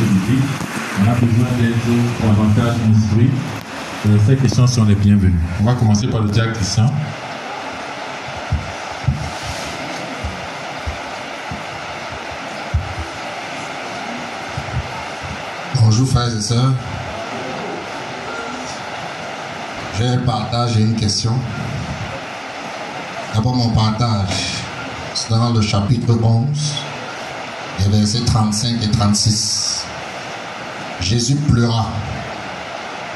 On a besoin d'être davantage instruit. Euh, ces questions sont les bienvenues. On va commencer par le diacre Christian. Bonjour frères et sœurs. J'ai un partage et une question. D'abord mon partage, c'est dans le chapitre 11, les versets 35 et 36. Jésus pleura.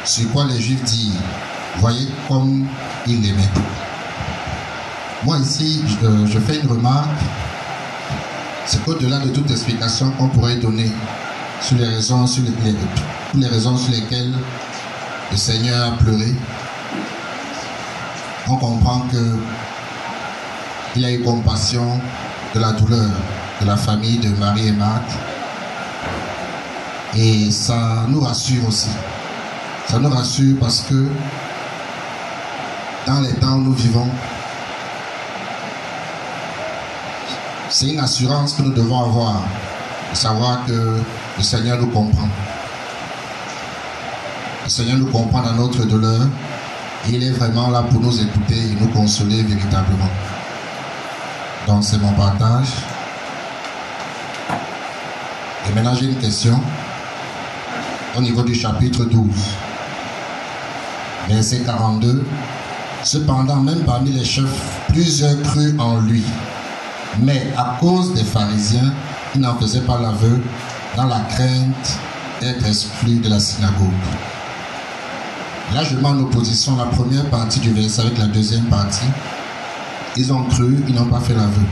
Sur quoi les Juifs disent, voyez comme il aimait. Moi ici, je, fais une remarque. C'est qu'au-delà de toute explication qu'on pourrait donner sur les raisons sur raisons sur lesquelles le Seigneur a pleuré, on comprend que il a eu compassion de la douleur de la famille de Marie et Marc. Et ça nous rassure aussi. Ça nous rassure parce que dans les temps où nous vivons, c'est une assurance que nous devons avoir, de savoir que le Seigneur nous comprend. Le Seigneur nous comprend dans notre douleur. Il est vraiment là pour nous écouter et nous consoler véritablement. Donc c'est mon partage. Et maintenant j'ai une question au niveau du chapitre 12. Verset 42. Cependant, même parmi les chefs, plusieurs crurent en lui. Mais à cause des pharisiens, ils n'en faisaient pas l'aveu dans la crainte d'être exclus de la synagogue. Là, je mets en opposition la première partie du verset avec la deuxième partie. Ils ont cru, ils n'ont pas fait l'aveu.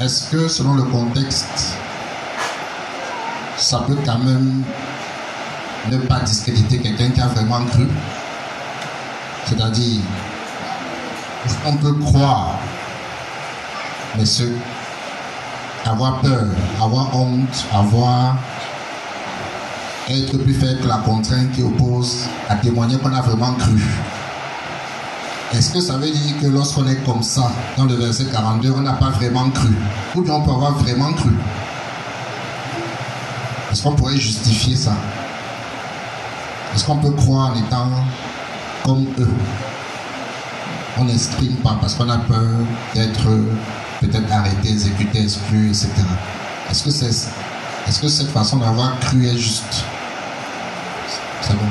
Est-ce que selon le contexte, ça peut quand même ne pas discréditer quelqu'un qui a vraiment cru. C'est-à-dire, on peut croire, mais ce, avoir peur, avoir honte, avoir être plus faible que la contrainte qui oppose à témoigner qu'on a vraiment cru? Est-ce que ça veut dire que lorsqu'on est comme ça, dans le verset 42, on n'a pas vraiment cru? Ou bien on peut avoir vraiment cru? Est-ce qu'on pourrait justifier ça? Est-ce qu'on peut croire en étant comme eux On n'exprime pas parce qu'on a peur d'être peut-être arrêté, exécuté, exclu, etc. Est-ce que, c'est, est-ce que cette façon d'avoir cru est juste? C'est bon.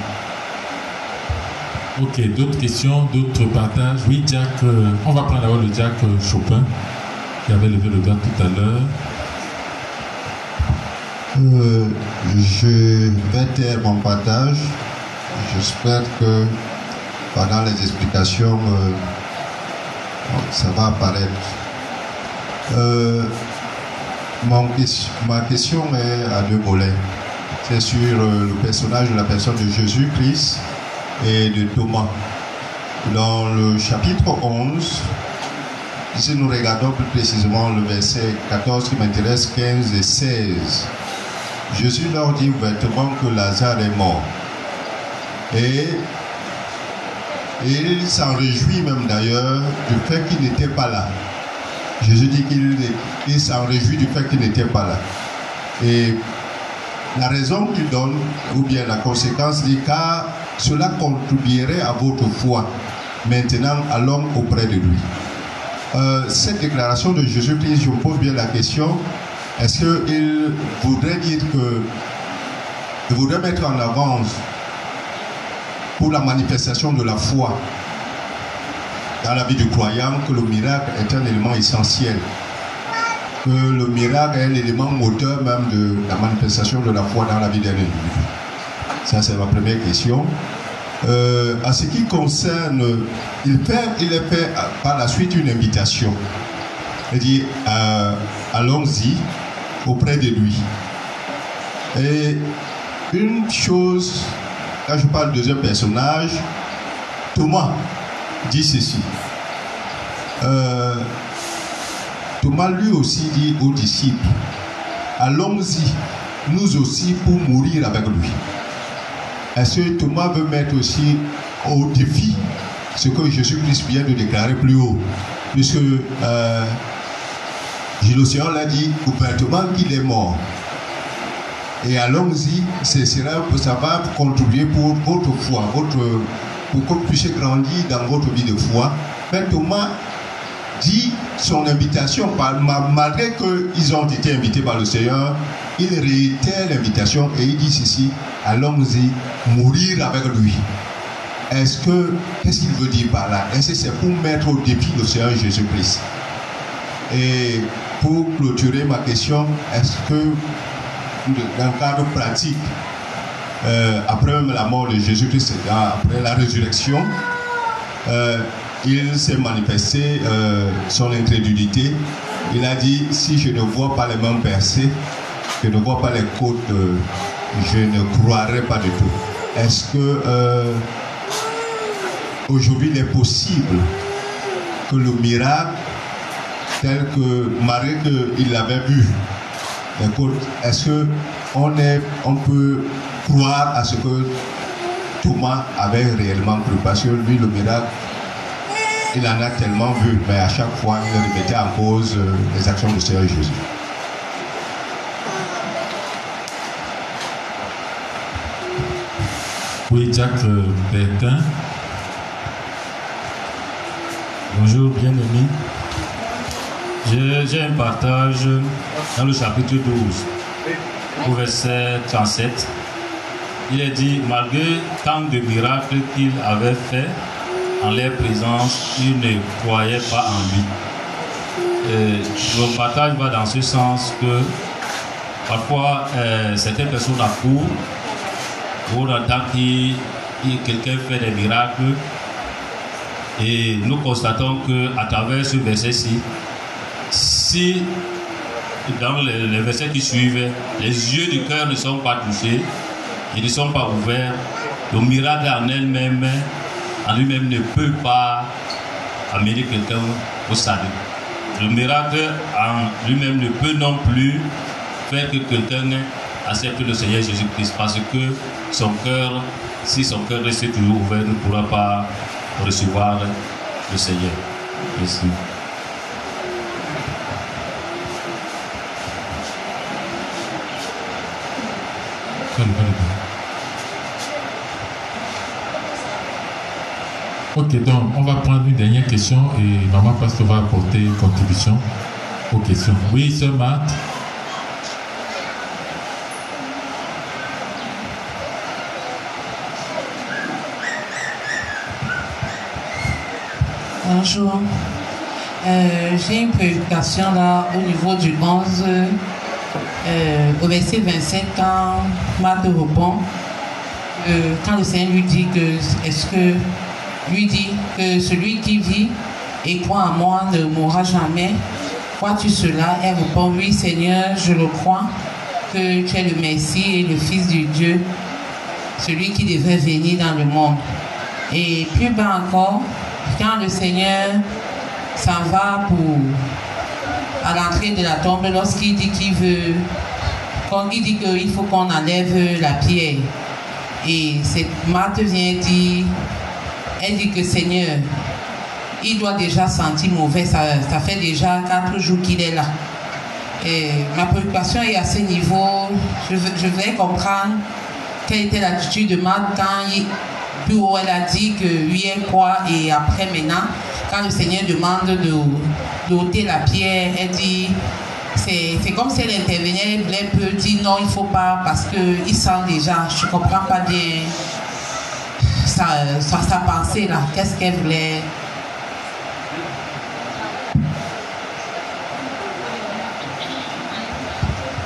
Ok, d'autres questions, d'autres partages? Oui, Jack, euh, on va prendre d'abord le Jack euh, Chopin, qui avait levé le doigt tout à l'heure. Euh, je vais taire mon partage. J'espère que pendant les explications, euh, ça va apparaître. Euh, ma question est à deux volets. C'est sur euh, le personnage de la personne de Jésus-Christ et de Thomas. Dans le chapitre 11, si nous regardons plus précisément le verset 14 qui m'intéresse, 15 et 16, Jésus leur dit ouvertement que Lazare est mort. Et, il s'en réjouit même d'ailleurs du fait qu'il n'était pas là. Jésus dit qu'il il s'en réjouit du fait qu'il n'était pas là. Et la raison qu'il donne, ou bien la conséquence, dit car cela contribuerait à votre foi. Maintenant, allons auprès de lui. Euh, cette déclaration de Jésus-Christ, je me pose bien la question, est-ce qu'il voudrait dire que, il voudrait mettre en avance pour la manifestation de la foi dans la vie du croyant que le miracle est un élément essentiel, que le miracle est l'élément moteur même de la manifestation de la foi dans la vie d'un individu. Ça, c'est ma première question. Euh, à ce qui concerne, il, fait, il est fait par la suite une invitation. Il dit, allons-y auprès de lui. Et une chose, quand je parle de deuxième personnage, Thomas dit ceci. Euh, Thomas lui aussi dit aux disciples, allons-y, nous aussi, pour mourir avec lui. Est-ce que Thomas veut mettre aussi au défi ce que Jésus-Christ vient de déclarer plus haut? Puisque euh, Gilles l'a dit ouvertement qu'il est mort. Et allons-y, ça va contribuer pour votre foi, votre, pour que vous puissiez grandir dans votre vie de foi. Mais Thomas dit son invitation, malgré qu'ils ont été invités par le Seigneur, il réitère l'invitation et il dit ceci, allons-y, mourir avec lui. Est-ce que, qu'est-ce qu'il veut dire par là? Est-ce que c'est pour mettre au défi le Seigneur Jésus-Christ? Et pour clôturer ma question, est-ce que dans le cadre pratique, euh, après même la mort de Jésus-Christ, après la résurrection, euh, il s'est manifesté euh, son incrédulité. Il a dit, si je ne vois pas les mains percées, je ne vois pas les côtes, je ne croirai pas du tout. Est-ce que aujourd'hui il est possible que le miracle tel que Marie qu'il l'avait vu, est-ce que on, est, on peut croire à ce que Thomas avait réellement cru Parce que lui, le miracle, il en a tellement vu, mais à chaque fois, il remettait en cause euh, les actions du Seigneur Jésus. Oui, Jacques euh, Bertin. Bonjour, bien-aimé. J'ai un partage dans le chapitre 12, au verset 37. Il est dit, malgré tant de miracles qu'il avait fait en leur présence, ils ne croyaient pas en lui. le partage va dans ce sens que parfois euh, certaines personnes accourent, on entend que quelqu'un fait des miracles et nous constatons qu'à travers ce verset-ci, si dans les, versets qui suivent, les yeux du cœur ne sont pas touchés, ils ne sont pas ouverts, le miracle en elle-même, en lui-même ne peut pas amener quelqu'un au salut. Le miracle en lui-même ne peut non plus faire que quelqu'un accepte le Seigneur Jésus-Christ parce que son cœur, si son cœur reste toujours ouvert, ne pourra pas recevoir le Seigneur. Merci. Ok, donc on va prendre une dernière question et Maman Pasteur va apporter une contribution aux questions. Oui, ce Matt. Bonjour. Euh, j'ai une préoccupation là au niveau du 11 euh, au verset 25, quand Marthe répond, euh, quand le Seigneur lui dit que, est-ce que, lui dit que celui qui vit et croit en moi ne mourra jamais, crois-tu cela? Elle répond, oui Seigneur, je le crois, que tu es le Messie et le Fils de Dieu, celui qui devrait venir dans le monde. Et plus bas encore, quand le Seigneur s'en va pour à l'entrée de la tombe lorsqu'il dit qu'il veut, quand il dit qu'il faut qu'on enlève la pierre. Et cette Marthe vient dire, elle dit que Seigneur, il doit déjà sentir mauvais, ça, fait déjà quatre jours qu'il est là. Et ma préoccupation est à ce niveau, je, je voudrais comprendre quelle était l'attitude de Marthe quand il, puis elle a dit que lui elle croit et après maintenant quand le Seigneur demande de d'ôter la pierre, elle dit, c'est comme si elle intervenait, elle peut dire non, il ne faut pas parce qu'il sent déjà, je ne comprends pas bien sa, sa, pensée là, qu'est-ce qu'elle voulait?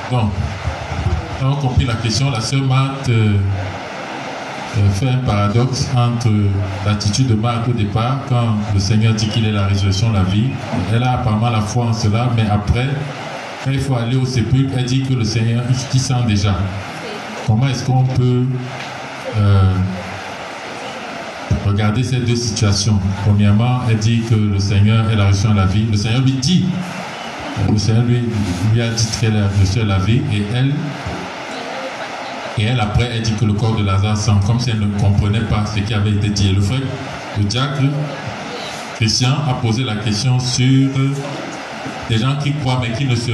Bon, on compris la question. La sœur Marthe euh, fait un paradoxe entre l'attitude de Marthe au départ, quand le Seigneur dit qu'il est la résurrection, la vie. Elle a apparemment la foi en cela, mais après, quand il faut aller au sépulcre, elle dit que le Seigneur, il sent déjà. Comment est-ce qu'on peut euh, regarder ces deux situations? Premièrement, elle dit que le Seigneur est la résurrection, la vie. Le Seigneur lui dit, le Seigneur lui, lui a dit est la la vie, et elle et elle, après, elle dit que le corps de Lazare sent comme si elle ne comprenait pas ce qui avait été dit. Le frère, le diacre, Christian, a posé la question sur des gens qui croient mais qui ne se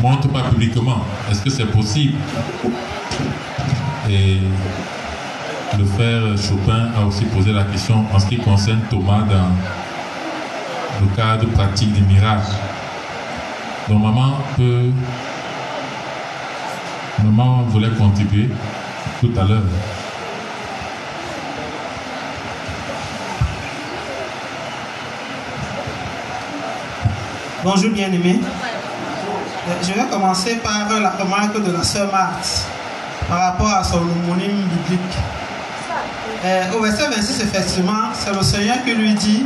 montre pas publiquement. Est-ce que c'est possible? Et le frère Chopin a aussi posé la question en ce qui concerne Thomas dans le cadre pratique des miracles. Donc maman peut... Maman voulait contribuer tout à l'heure. Bonjour bien-aimés. Euh, je vais commencer par la remarque de la sœur Marthe par rapport à son homonyme biblique. Euh, au verset 26, effectivement, c'est le Seigneur qui lui dit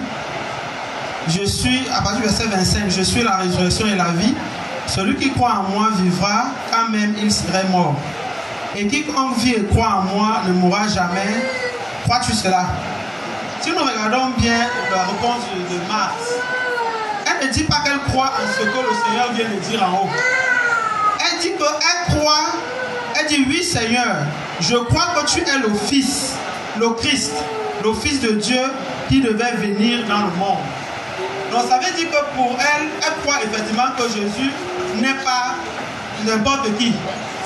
Je suis, à partir du verset 25, je suis la résurrection et la vie. Celui qui croit en moi vivra même il serait mort. Et quiconque vit et croit en moi ne mourra jamais. Crois-tu cela? Si nous regardons bien la réponse de, de Marthe, elle ne dit pas qu'elle croit en ce que le Seigneur vient de dire en haut. Elle dit qu'elle croit, elle dit oui Seigneur, je crois que tu es le Fils, le Christ, le Fils de Dieu qui devait venir dans le monde. Donc ça veut dire que pour elle, elle croit effectivement que Jésus n'est pas n'importe qui,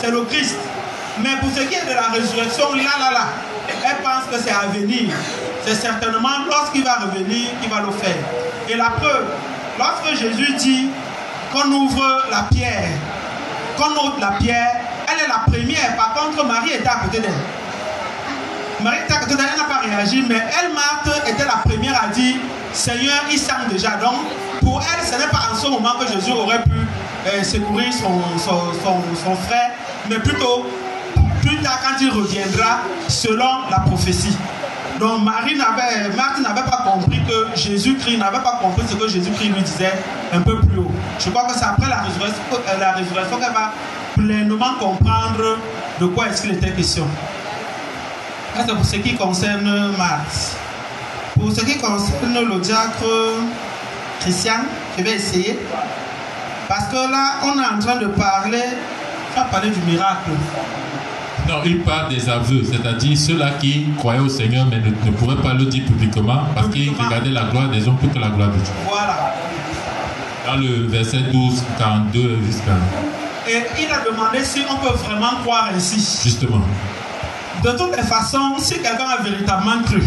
c'est le Christ. Mais pour ce qui est de la résurrection, là, là, là, elle pense que c'est à venir. C'est certainement lorsqu'il va revenir qu'il va le faire. Et la preuve, lorsque Jésus dit qu'on ouvre la pierre, qu'on ouvre la pierre, elle est la première. Par contre, Marie était à côté d'elle. Marie était à côté d'elle, elle n'a pas réagi, mais elle, Marthe, était la première à dire Seigneur, il sent déjà. Donc, pour elle, ce n'est pas en ce moment que Jésus aurait pu euh, secourir son, son, son, frère, mais plutôt plus tard quand il reviendra selon la prophétie. Donc Marie n'avait, n'avait pas compris que Jésus-Christ n'avait pas compris ce que Jésus-Christ lui disait un peu plus haut. Je crois que c'est après la résurrection, euh, qu'elle va pleinement comprendre de quoi est-ce qu'il était question. C'est pour ce qui concerne Marthe. Pour ce qui concerne le diacre Christian, je vais essayer. Parce que là, on est en train de parler, on va parler du miracle. Non, il parle des aveux, c'est-à-dire ceux-là qui croyaient au Seigneur mais ne, ne pouvaient pas le dire publiquement parce qu'ils regardaient la gloire des hommes plus que la gloire de Dieu. Voilà. Dans le verset 12, 42 jusqu'à... Et il a demandé si on peut vraiment croire ainsi. Justement. De toutes les façons, si quelqu'un a véritablement cru,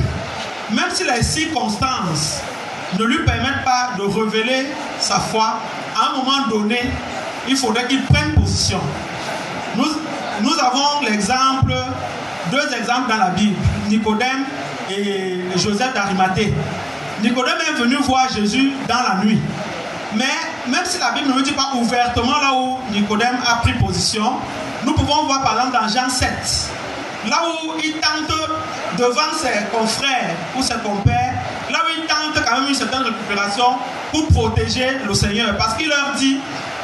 même si les circonstances ne lui permettent pas de révéler sa foi, à un moment donné, il faudrait qu'il prenne position. Nous, nous avons l'exemple, deux exemples dans la Bible, Nicodème et Joseph d'Arimathée. Nicodème est venu voir Jésus dans la nuit. Mais même si la Bible ne nous dit pas ouvertement là où Nicodème a pris position, nous pouvons voir par exemple dans Jean 7, là où il tente devant ses confrères ou ses compères, là où il tente quand même une certaine récupération pour protéger le Seigneur. Parce qu'il leur dit,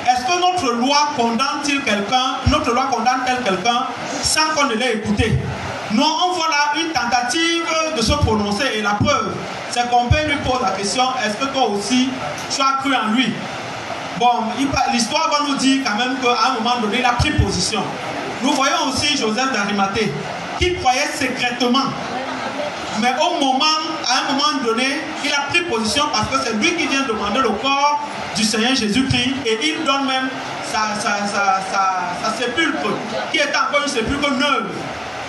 est-ce que notre loi condamne-t-il quelqu'un, notre loi condamne-t-elle quelqu'un sans qu'on ne l'ait écouté? Non, on voit là une tentative de se prononcer et la preuve, c'est qu'on peut lui poser la question, est-ce que toi aussi tu as cru en lui? Bon, l'histoire va nous dire quand même qu'à un moment donné, il a pris position. Nous voyons aussi Joseph d'Arimathée qui croyait secrètement. Mais au moment, à un moment donné, il a pris position parce que c'est lui qui vient demander le corps du Seigneur Jésus-Christ et il donne même sa, sa, sépulcre qui est encore une sépulcre neuve.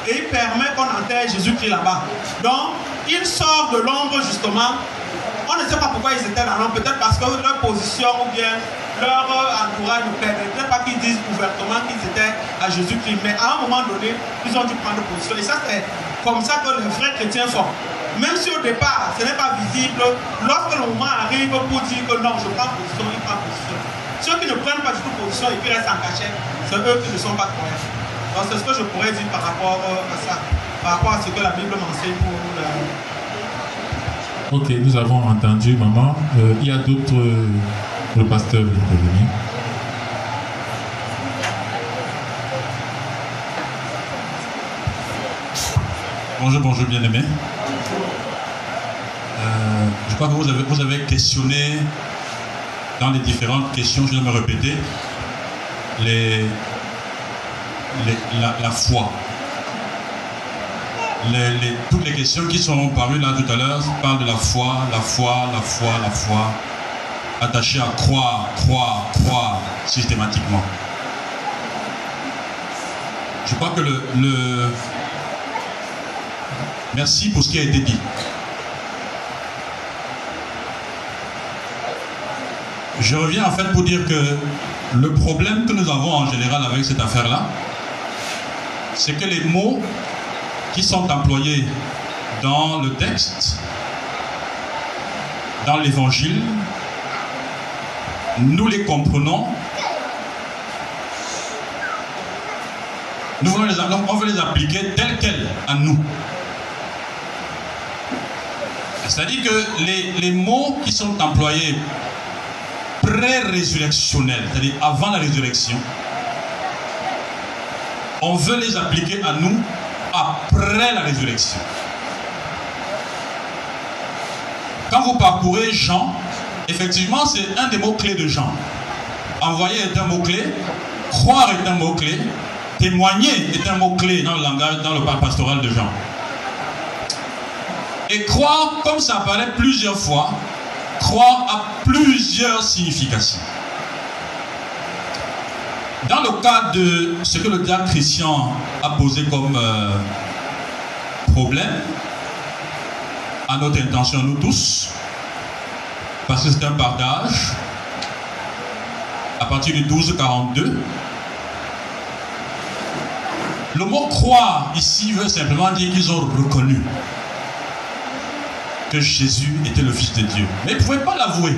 Et il permet qu'on enterre Jésus-Christ là-bas. Donc, il sort de l'ombre justement. On ne sait pas pourquoi ils étaient dans l'ombre, peut-être parce que leur position ou bien leur entourage ne permettait pas qu'ils disent ouvertement qu'ils étaient à Jésus-Christ. Mais à un moment donné, ils ont dû prendre position. Et ça, c'est comme ça que les vrais chrétiens font. Même si au départ, ce n'est pas visible, lorsque le moment arrive pour dire que non, je prends position, ils prennent position. Ceux qui ne prennent pas du tout position et qui restent en cachet, c'est eux qui ne sont pas croyants. Donc c'est ce que je pourrais dire par rapport à ça, par rapport à ce que la Bible m'enseigne pour nous. Ok, nous avons entendu, maman. Euh, il y a d'autres. Le pasteur veut intervenir. Bonjour, bonjour, bien-aimé. Euh, je crois que vous avez, vous avez questionné dans les différentes questions, je vais me répéter, les, la, foi. Toutes les questions qui sont parues là tout à l'heure parlent de la foi, la foi, la foi, la foi, attaché à croire, croire, croire, systématiquement. Je crois que le, le... Merci pour ce qui a été dit. Je reviens en fait pour dire que le problème que nous avons en général avec cette affaire-là, c'est que les mots qui sont employés dans le texte, dans l'évangile, nous les comprenons. Nous voulons les, on veut les appliquer tels quels à nous. C'est-à-dire que les, les mots qui sont employés pré-résurrectionnels, c'est-à-dire avant la résurrection, on veut les appliquer à nous la résurrection. Quand vous parcourez Jean, effectivement, c'est un des mots-clés de Jean. Envoyer est un mot-clé, croire est un mot-clé, témoigner est un mot-clé dans le langage, dans le pastoral de Jean. Et croire, comme ça apparaît plusieurs fois, croire a plusieurs significations. Dans le cas de ce que le diable Christian a posé comme euh, problème, à notre intention, nous tous, parce que c'est un partage, à partir du 12-42, le mot croire ici veut simplement dire qu'ils ont reconnu que Jésus était le Fils de Dieu. Mais ils ne pouvaient pas l'avouer.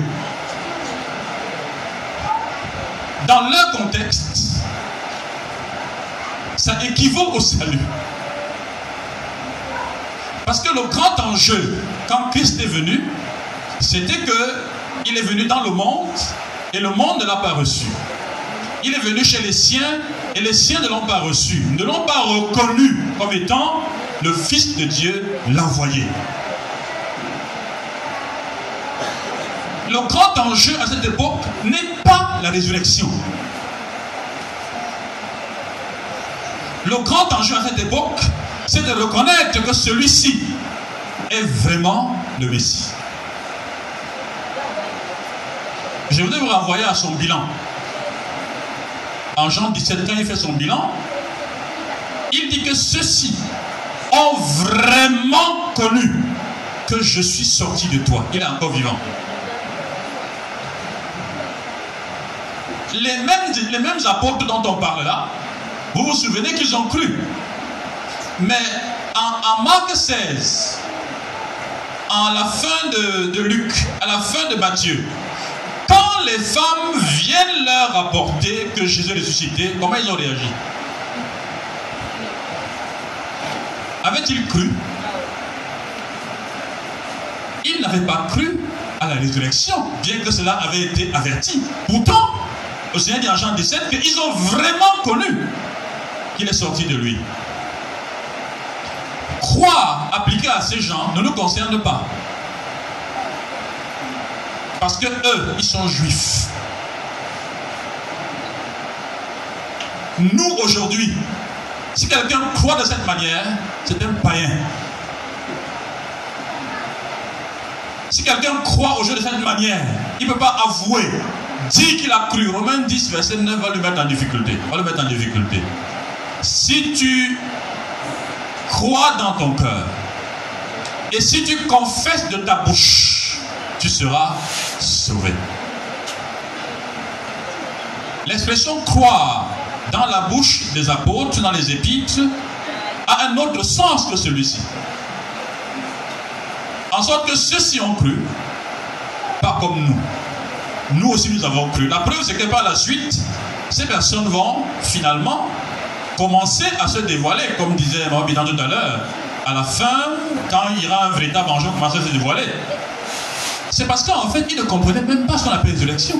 Dans leur contexte, ça équivaut au salut. Parce que le grand enjeu, quand Christ est venu, c'était que il est venu dans le monde et le monde ne l'a pas reçu. Il est venu chez les siens et les siens ne l'ont pas reçu, ne l'ont pas reconnu comme étant le Fils de Dieu, l'envoyé. le grand enjeu à cette époque n'est pas la résurrection. Le grand enjeu à cette époque, c'est de reconnaître que celui-ci est vraiment le Messie. Je voudrais vous renvoyer à son bilan. En Jean 17, quand il fait son bilan, il dit que ceux-ci ont vraiment connu que je suis sorti de toi. Il est encore vivant. les mêmes, les mêmes apôtres dont on parle là, vous vous souvenez qu'ils ont cru. Mais en, Marc 16, en la fin de, Luc, à la fin de Matthieu, quand les femmes viennent leur rapporter que Jésus est ressuscité, comment ils ont réagi? Avaient-ils cru? Ils n'avaient pas cru à la résurrection, bien que cela avait été averti. Pourtant, au Seigneur dit en Jean 17 qu'ils ont vraiment connu qu'il est sorti de lui. Croire appliquer à ces gens ne nous concerne pas. Parce que eux, ils sont juifs. Nous, aujourd'hui, si quelqu'un croit de cette manière, c'est un païen. Si quelqu'un croit au jeu de cette manière, il ne peut pas avouer dit qu'il a cru. Romains 10, verset 9 va le mettre en difficulté. Va le mettre en difficulté. Si tu crois dans ton cœur et si tu confesses de ta bouche, tu seras sauvé. L'expression croire dans la bouche des apôtres, dans les épîtres, a un autre sens que celui-ci. En sorte que ceux-ci ont cru, pas comme nous nous aussi nous avons cru. La preuve, c'est que par la suite, ces personnes vont finalement commencer à se dévoiler, comme disait Mohamed tout à l'heure. À la fin, quand il y aura un véritable enjeu, commencer à se dévoiler? C'est parce qu'en fait, ils ne comprenaient même pas ce qu'on appelle résurrection.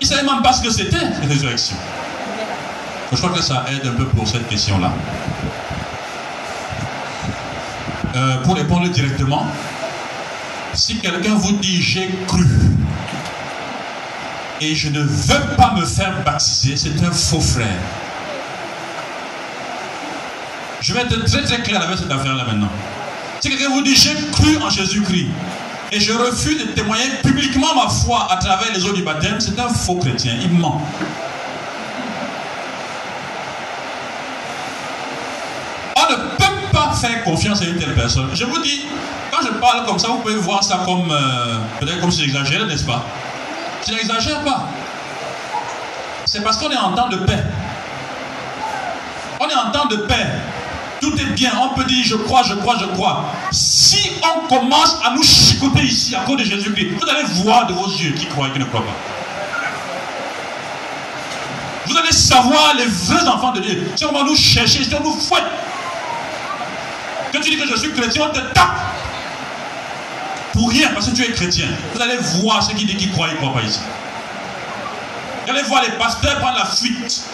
Ils ne savaient même pas ce que c'était, la résurrection. Je crois que ça aide un peu pour cette question-là. Euh, pour répondre directement, si quelqu'un vous dit j'ai cru et je ne veux pas me faire baptiser, c'est un faux frère. Je vais être très très clair avec cette affaire-là maintenant. Si quelqu'un vous dit j'ai cru en Jésus-Christ et je refuse de témoigner publiquement ma foi à travers les eaux du baptême, c'est un faux chrétien, il ment. On ne peut pas faire confiance à une telle personne. Je vous dis, quand je parle comme ça, vous pouvez voir ça comme, euh, peut-être comme si j'exagère, n'est-ce pas? Je n'exagère pas. C'est parce qu'on est en temps de paix. On est en temps de paix. Tout est bien. On peut dire je crois, je crois, je crois. Si on commence à nous chicoter ici à cause de Jésus-Christ, vous allez voir de vos yeux qui croient et qui ne croient pas. Vous allez savoir les vrais enfants de Dieu. Si on va nous chercher, si on nous fouette. Quand tu dis que je suis chrétien, on te tape. Pour rien, parce que tu es chrétien. Vous allez voir ceux qui disent qu'ils croient et ne pas ici. Vous allez voir les pasteurs prendre la fuite.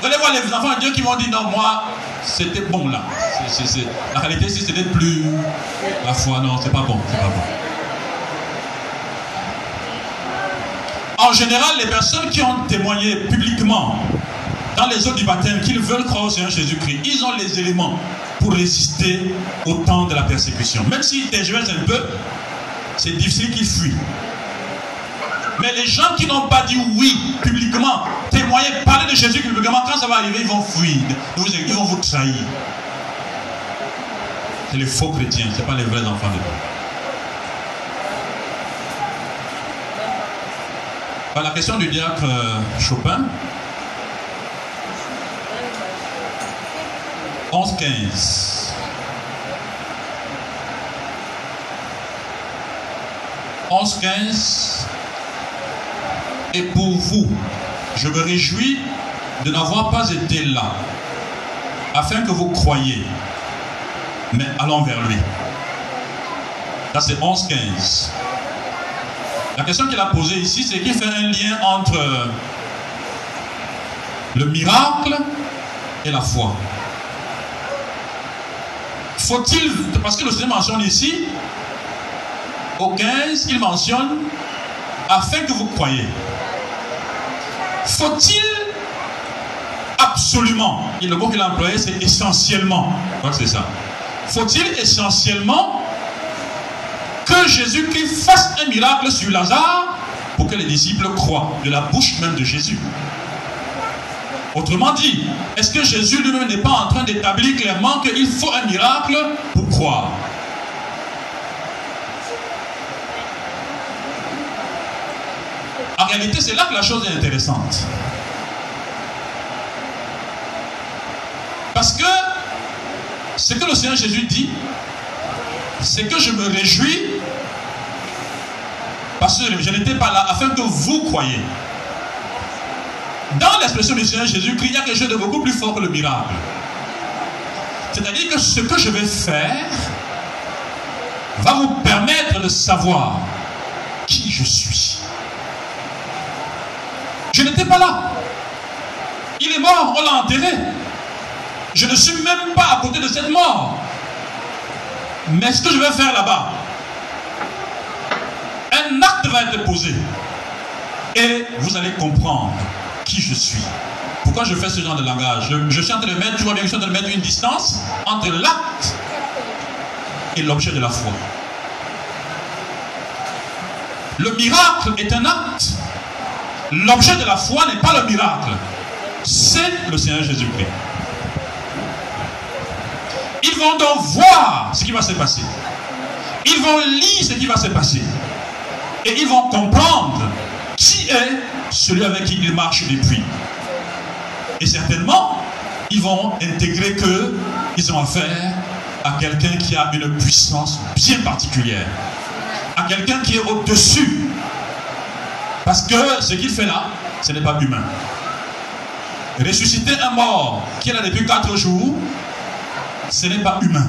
Vous allez voir les enfants de Dieu qui vont dire non, moi, c'était bon là. La réalité, si c'était plus la foi, non, c'est pas bon, c'est pas bon. En général, les personnes qui ont témoigné publiquement dans les eaux du baptême qu'ils veulent croire au Seigneur Jésus-Christ, ils ont les éléments pour résister au temps de la persécution. Même s'ils tergiversent un peu, c'est difficile qu'ils fuient. Mais les gens qui n'ont pas dit oui publiquement, témoigner, parler de Jésus publiquement, quand ça va arriver, ils vont fuir. Ils vont vous trahir. C'est les faux chrétiens, ce pas les vrais enfants de Dieu. la question du diacre euh, Chopin. 11-15. 11-15. Et pour vous, je me réjouis de n'avoir pas été là, afin que vous croyiez. Mais allons vers lui. Là, c'est 11-15. La question qu'il a posée ici, c'est qu'il fait un lien entre le miracle et la foi. Faut-il, parce que le Seigneur mentionne ici, au 15, il mentionne afin que vous croyiez. Faut-il absolument, et le mot qu'il a employé, c'est essentiellement, que c'est ça. Faut-il essentiellement que Jésus-Christ fasse un miracle sur Lazare pour que les disciples croient, de la bouche même de Jésus? Autrement dit, est-ce que Jésus lui-même n'est pas en train d'établir clairement qu'il faut un miracle pour croire? En réalité, c'est là que la chose est intéressante. Parce que ce que le Seigneur Jésus dit, c'est que je me réjouis parce que je n'étais pas là afin que vous croyiez. Dans l'expression du Seigneur Jésus-Christ, il y a quelque chose de beaucoup plus fort que le miracle. C'est-à-dire que ce que je vais faire va vous permettre de savoir qui je suis. Je n'étais pas là. Il est mort, on l'a enterré. Je ne suis même pas à côté de cette mort. Mais ce que je vais faire là-bas, un acte va être posé. Et vous allez comprendre qui je suis. Pourquoi je fais ce genre de langage? Je, suis en de mettre, tu vois bien je suis en train de mettre une distance entre l'acte et l'objet de la foi. Le miracle est un acte. L'objet de la foi n'est pas le miracle, c'est le Seigneur Jésus-Christ. Ils vont donc voir ce qui va se passer. Ils vont lire ce qui va se passer. Et ils vont comprendre qui est celui avec qui ils marchent depuis. Et certainement, ils vont intégrer qu'ils ont affaire à quelqu'un qui a une puissance bien particulière. À quelqu'un qui est au-dessus parce que ce qu'il fait là, ce n'est pas humain. Ressusciter un mort qui est là depuis quatre jours, ce n'est pas humain.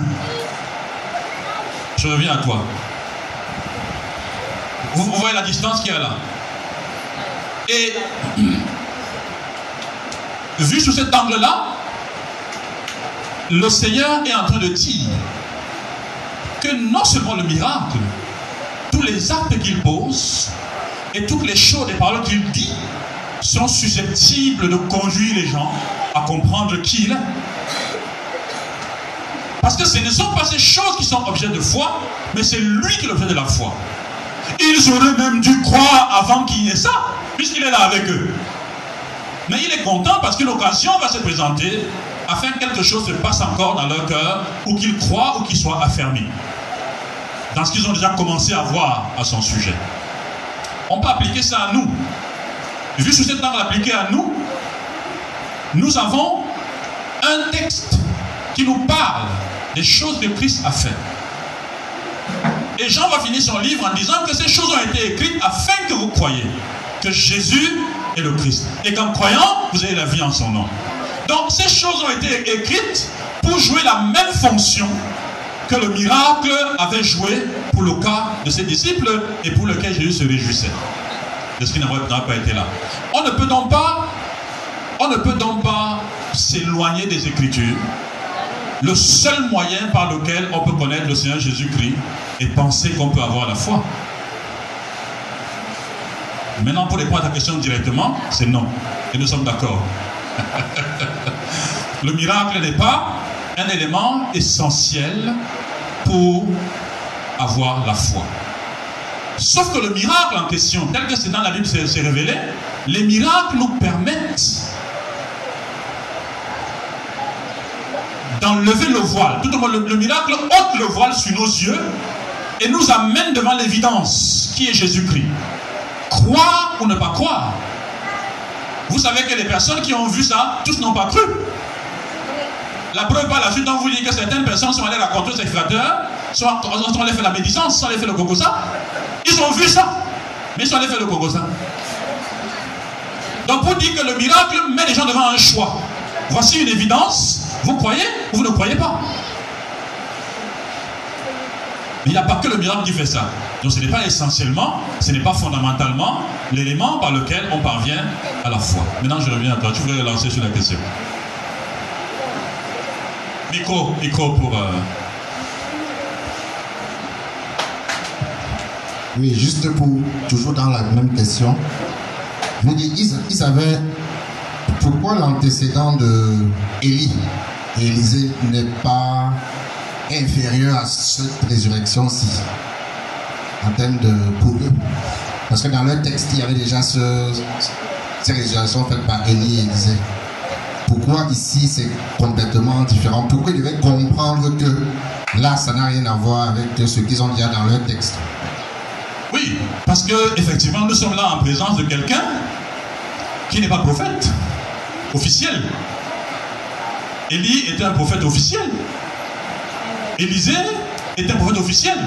Je reviens à toi. Vous, voyez la distance qu'il y a là? Et vu sous cet angle-là, le Seigneur est en train de dire que non seulement le miracle, tous les actes qu'il pose, et toutes les choses, les paroles qu'il dit, sont susceptibles de conduire les gens à comprendre qui il est. Parce que ce ne sont pas ces choses qui sont objet de foi, mais c'est lui qui est l'objet de la foi. Ils auraient même dû croire avant qu'il y ait ça, puisqu'il est là avec eux. Mais il est content parce que l'occasion va se présenter afin que quelque chose se passe encore dans leur cœur, ou qu'ils croient ou qu'ils soient affermis dans ce qu'ils ont déjà commencé à voir à son sujet. On peut appliquer ça à nous. Vu sous cet angle appliqué à nous, nous avons un texte qui nous parle des choses que Christ a fait. Et Jean va finir son livre en disant que ces choses ont été écrites afin que vous croyiez que Jésus est le Christ. Et qu'en croyant, vous avez la vie en son nom. Donc ces choses ont été écrites pour jouer la même fonction que le miracle avait joué pour le cas de ses disciples et pour lequel Jésus se réjouissait de ce qui n'aurait pas été là. On ne peut donc pas, on ne peut donc pas s'éloigner des Écritures. Le seul moyen par lequel on peut connaître le Seigneur Jésus-Christ et penser qu'on peut avoir la foi. Maintenant, pour répondre à ta question directement, c'est non. Et nous sommes d'accord. le miracle n'est pas un élément essentiel pour avoir la foi. Sauf que le miracle en question, tel que c'est dans la Bible, c'est révélé, les miracles nous permettent d'enlever le voile. Tout le, monde, le miracle ôte le voile sur nos yeux et nous amène devant l'évidence qui est Jésus-Christ. Croire ou ne pas croire. Vous savez que les personnes qui ont vu ça, tous n'ont pas cru. La preuve par la suite, on vous dit que certaines personnes sont allées rencontrer ces créateurs, soit sont allées faire la médisance, soit allées faire le cocosa. Ils ont vu ça, mais ils sont allés faire le cocosa. Donc pour dire que le miracle met les gens devant un choix. Voici une évidence, vous croyez ou vous ne croyez pas? Mais il n'y a pas que le miracle qui fait ça. Donc ce n'est pas essentiellement, ce n'est pas fondamentalement l'élément par lequel on parvient à la foi. Maintenant je reviens à toi, tu voulais lancer sur la question. Micro, micro pour... Euh, oui, juste pour, toujours dans la même question. Vous dites, ils, savaient pourquoi l'antécédent de Élie Élisée n'est pas inférieur à cette résurrection-ci en termes de pour eux. Parce que dans leur texte, il y avait déjà ce, ces résurrections faites par Élie et Élisée. Pourquoi ici c'est complètement différent? Pourquoi ils devaient comprendre que là, ça n'a rien à voir avec ce qu'ils ont déjà dans leur texte? Oui, parce que effectivement, nous sommes là en présence de quelqu'un qui n'est pas prophète officiel. Élie était un prophète officiel. Élisée était un prophète officiel.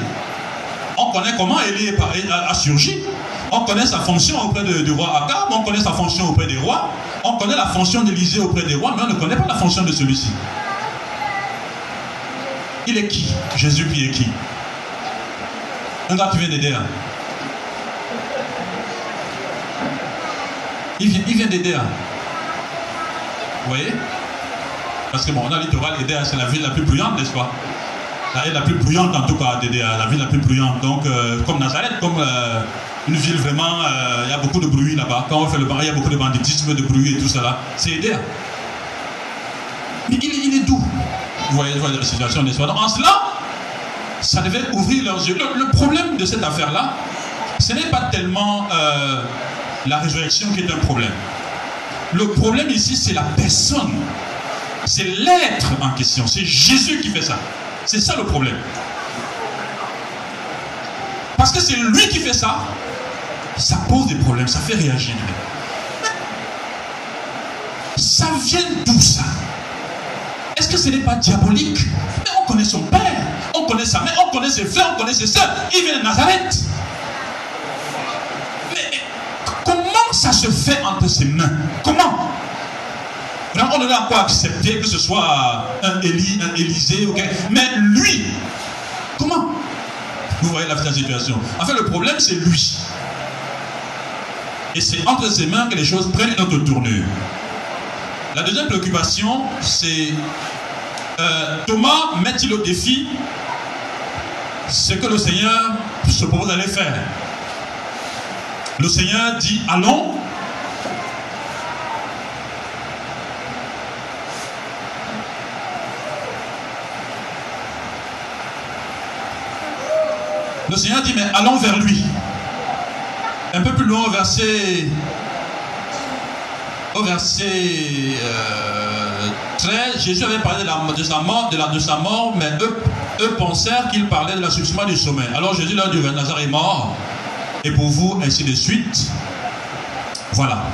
On connaît comment Élie a surgi. On connaît sa fonction auprès du roi Agab, on connaît sa fonction auprès des rois, on connaît la fonction d'Élisée auprès des rois, mais on ne connaît pas la fonction de celui-ci. Il est qui? Jésus qui est qui? Un gars qui vient d'aider. Hein? Il vient, il d'aider. Hein? Vous voyez? Parce que bon, on a littoral, Edea, c'est la ville la plus bruyante, n'est-ce pas? La ville la plus bruyante en tout cas, d'Edea, la ville la plus bruyante. Donc, euh, comme Nazareth, comme euh, une ville vraiment, euh, il y a beaucoup de bruit là-bas. Quand on fait le bar, il y a beaucoup de banditisme, de bruit et tout ça C'est Edea. Mais il, est doux. Vous voyez, la situation, n'est-ce pas En cela, ça devait ouvrir leurs yeux. Le, problème de cette affaire-là, ce n'est pas tellement la résurrection qui est un problème. Le problème ici, c'est la personne. C'est l'être en question. C'est Jésus qui fait ça. C'est ça le problème. Parce que c'est lui qui fait ça, ça pose des problèmes, ça fait réagir. Ça vient d'où ça? Est-ce que ce n'est pas diabolique? Mais on connaît son père, on connaît sa mère, on connaît ses frères, on connaît ses soeurs. Il vient de Nazareth. Mais comment ça se fait entre ses mains? Comment? On ne l'a pas accepté que ce soit un Élie, un Élysée, mais lui, comment? Vous voyez la situation. En fait, le problème, c'est lui. Et c'est entre ses mains que les choses prennent notre tournure. La deuxième préoccupation, c'est euh, Thomas met-il au défi ce que le Seigneur se propose d'aller faire? Le Seigneur dit allons. Le Seigneur dit, mais allons vers lui. Un peu plus loin, au verset, au verset 13, euh, Jésus avait parlé de, sa mort, de, la, de sa mort, mais eux, pensèrent qu'il parlait de la l'assouplissement du sommeil. Alors Jésus leur dit, Nazareth est mort, et pour vous, ainsi de suite. Voilà.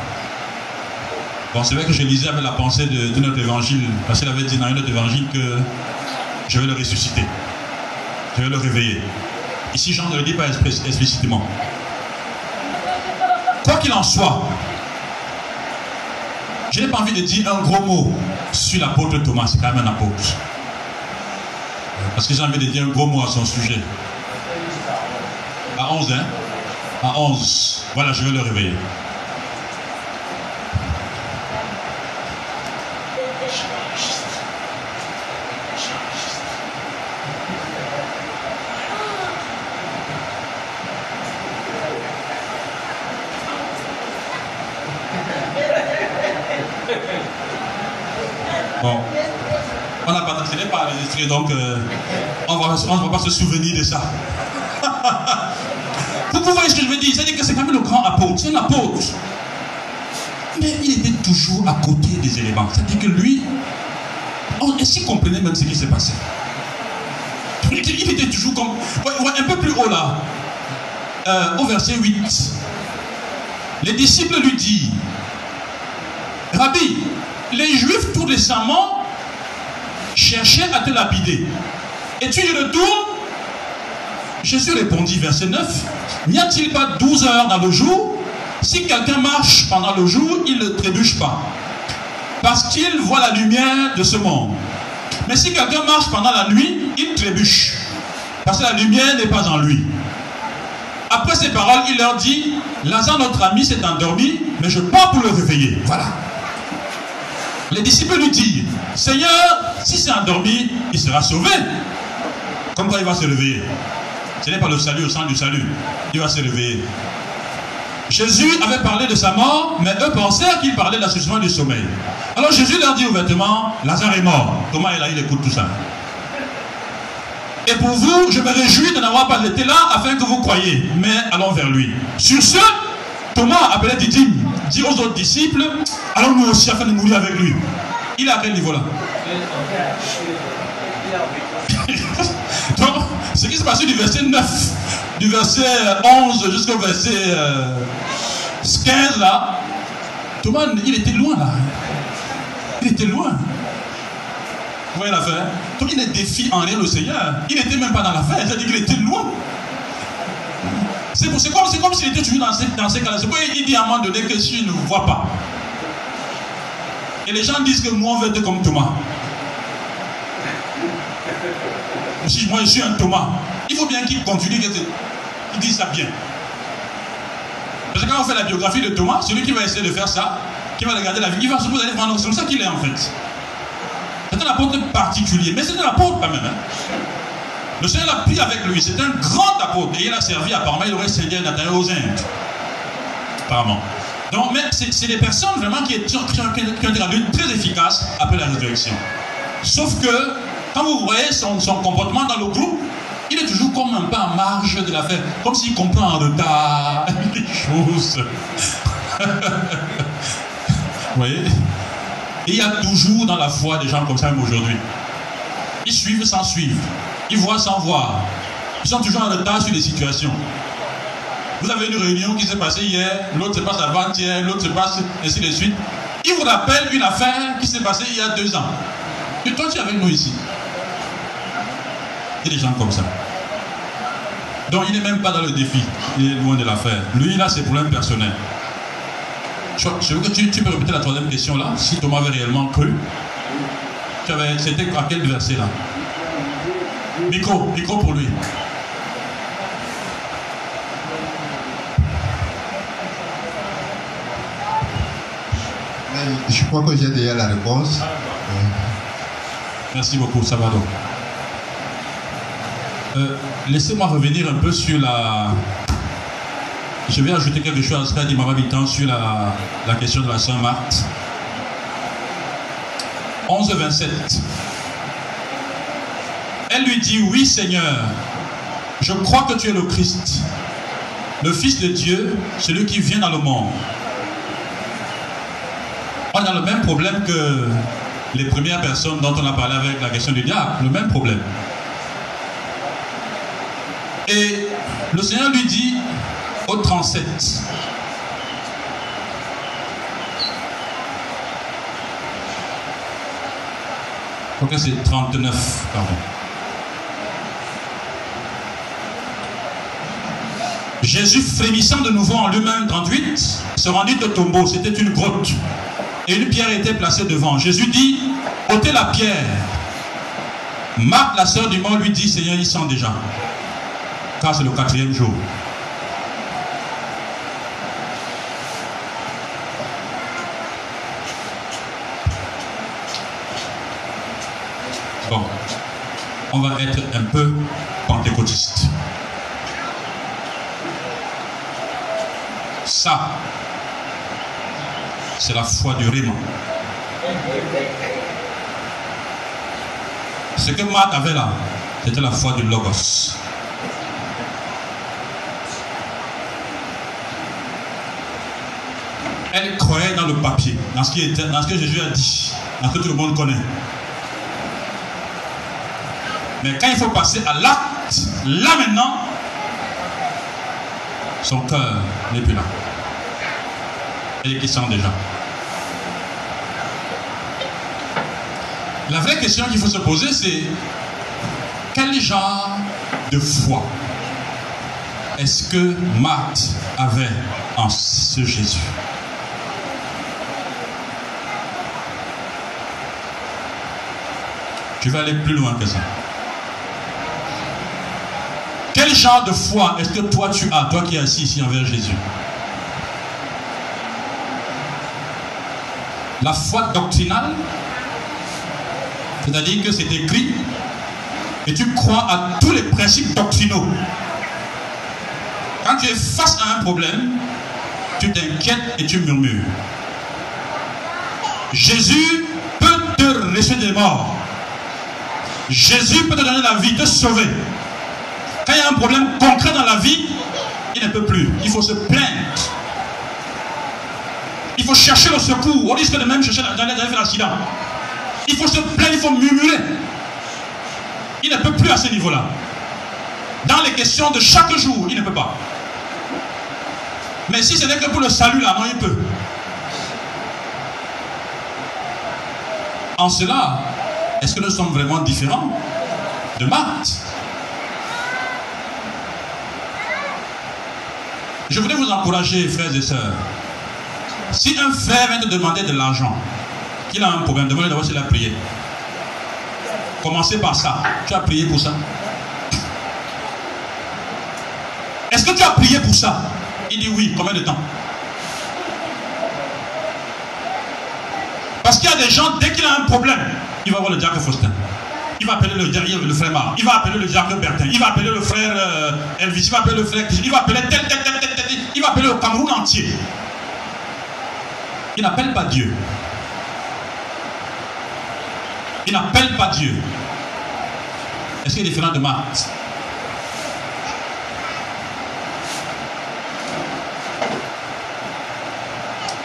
Bon, c'est vrai que je lisais avec la pensée de, notre évangile, parce qu'il avait dit dans notre évangile que je vais le ressusciter. Je vais le réveiller. Ici, Jean ne le dit pas explicitement. Quoi qu'il en soit, je n'ai pas envie de dire un gros mot sur l'apôtre Thomas, c'est quand même un apôtre. Parce que j'ai envie de dire un gros mot à son sujet. À 11, hein? À 11. Voilà, je vais le réveiller. Bon. On n'a pas, ce donc euh, on ne va, pas se souvenir de ça. vous, voyez ce que je veux dire? C'est-à-dire que c'est quand même le grand apôtre. C'est un apôtre. Mais il était toujours à côté des éléments. C'est-à-dire que lui, est-ce qu'il comprenait même ce qui s'est passé Il était toujours comme. un peu plus haut là, euh, au verset 8. Les disciples lui disent Rabbi, les Juifs tout récemment cherchaient à te lapider. Et tu y retournes Jésus répondit, verset 9, N'y a-t-il pas 12 heures dans le jour? Si quelqu'un marche pendant le jour, il ne trébuche pas. Parce qu'il voit la lumière de ce monde. Mais si quelqu'un marche pendant la nuit, il trébuche. Parce que la lumière n'est pas en lui. Après ces paroles, il leur dit, Lazare, notre ami, s'est endormi, mais je pars pour le réveiller. Voilà. Les disciples lui disent, Seigneur, si c'est endormi, il sera sauvé. Comme quoi il va se réveiller. Ce n'est pas le salut au sein du salut. Il va se réveiller. Jésus avait parlé de sa mort, mais eux pensaient qu'il parlait de du sommeil. Alors Jésus leur dit ouvertement, Lazare est mort. Thomas est là, il écoute tout ça. Et pour vous, je me réjouis de n'avoir pas été là afin que vous croyiez. Mais allons vers lui. Sur ce, Thomas appelait Didyme, dit aux autres disciples, allons nous aussi afin de mourir avec lui? Il est à quel niveau là? Donc, ce qui s'est passé du verset 9, du verset 11 jusqu'au verset 15 euh, là, Thomas, il était loin là. Il était loin. Vous voyez l'affaire Donc il défie en rien le Seigneur. Il n'était même pas dans l'affaire, c'est-à-dire qu'il était loin. C'est comme, comme s'il était toujours dans ces, dans cas-là. C'est pourquoi il dit à un moment donné que si ne vous voit pas. Et les gens disent que moi, on veut être comme Thomas. Si je suis un Thomas, il faut bien qu'il continue, qu'il dise ça bien. Parce que quand on fait la biographie de Thomas, celui qui va essayer de faire ça, qui va regarder la vie, il va se poser des C'est comme ça qu'il est en fait. C'est un apôtre particulier, mais c'est un apôtre quand même. Hein. Le Seigneur l'a pris avec lui. C'est un grand apôtre. Et il a servi apparemment. Il aurait servi Nathanaël aux Indes. Apparemment. Donc, mais c'est des personnes vraiment qui, ont, été très efficaces après la résurrection. Sauf que, quand vous voyez son, comportement dans le groupe, il est toujours comme un peu en marge de l'affaire. Comme s'il comprend en retard les choses. vous voyez? Et il y a toujours dans la foi des gens comme ça, même aujourd'hui. Ils suivent sans suivre. Ils voient sans voir. Ils sont toujours en retard sur les situations. Vous avez une réunion qui s'est passée hier, l'autre se passe avant-hier, l'autre se passe, ainsi de suite. Ils vous rappellent une affaire qui s'est passée il y a deux ans. Et toi, tu es avec nous ici. Des gens comme ça. Donc, il n'est même pas dans le défi. Il est loin de l'affaire. Lui, il a ses problèmes personnels. Je veux que tu, peux répéter la troisième question là, si Thomas avait réellement cru. C'était à quel verset là? Micro, micro pour lui. Je crois que j'ai déjà la réponse. Merci beaucoup, ça va donc. Euh, laissez-moi revenir un peu sur la. Je vais ajouter quelque chose à ce qu'a dit Habitant sur la, question de la Saint-Marthe. 11 27. Elle lui dit, oui Seigneur, je crois que tu es le Christ, le Fils de Dieu, celui qui vient dans le monde. On a le même problème que les premières personnes dont on a parlé avec la question du diable, le même problème. Et le Seigneur lui dit au 37, je crois que c'est 39, pardon. Jésus, frémissant de nouveau en lui-même, 38, se rendit au tombeau. C'était une grotte. Et une pierre était placée devant. Jésus dit, ôtez la pierre. Marthe, la sœur du mort, lui dit, Seigneur, ils sont déjà. Car c'est le quatrième jour. Bon, on va être un peu pentecôtiste. Ça, c'est la foi du Réma. Ce que Marthe avait là, c'était la foi du Logos. Elle croyait dans le papier, dans ce, qui dans ce que Jésus a dit, dans ce que tout le monde connaît. Mais quand il faut passer à l'acte, là maintenant, son cœur n'est plus là. Et qui sont déjà. La vraie question qu'il faut se poser, c'est quel genre de foi est-ce que Marthe avait en ce Jésus? Je vais aller plus loin que ça. Quel genre de foi est-ce que toi tu as, toi qui es assis ici envers Jésus? La foi doctrinale, c'est-à-dire que c'est écrit et tu crois à tous les principes doctrinaux. Quand tu es face à un problème, tu t'inquiètes et tu murmures. Jésus peut te ressusciter des morts. Jésus peut te donner la vie, te sauver. Quand il y a un problème concret dans la vie, il ne peut plus. Il faut se plaindre. Il faut chercher le secours. On risque de même chercher d'aller faire l'accident. Il faut se plaindre, il faut murmurer. Il ne peut plus à ce niveau-là. Dans les questions de chaque jour, il ne peut pas. Mais si ce n'est que pour le salut, là, non, il peut. En cela, est-ce que nous sommes vraiment différents de Marthe Je voudrais vous encourager, frères et sœurs. Si un frère vient te demander de l'argent, qu'il a un problème, demandez d'abord s'il a prié. Commencez par ça. Tu as prié pour ça Est-ce que tu as prié pour ça? Il dit oui. Combien de temps? Parce qu'il y a des gens, dès qu'il a un problème, il va voir le diacre Faustin. Il va appeler le, le frère Mar. Il va appeler le diacre Bertin. Il va appeler le frère euh, Elvis. Il va appeler le frère Il va appeler tel, tel, tel, tel, tel. Il va appeler le Cameroun entier. Il n'appelle pas Dieu. Il n'appelle pas Dieu. Est-ce qu'il est différent de Marthe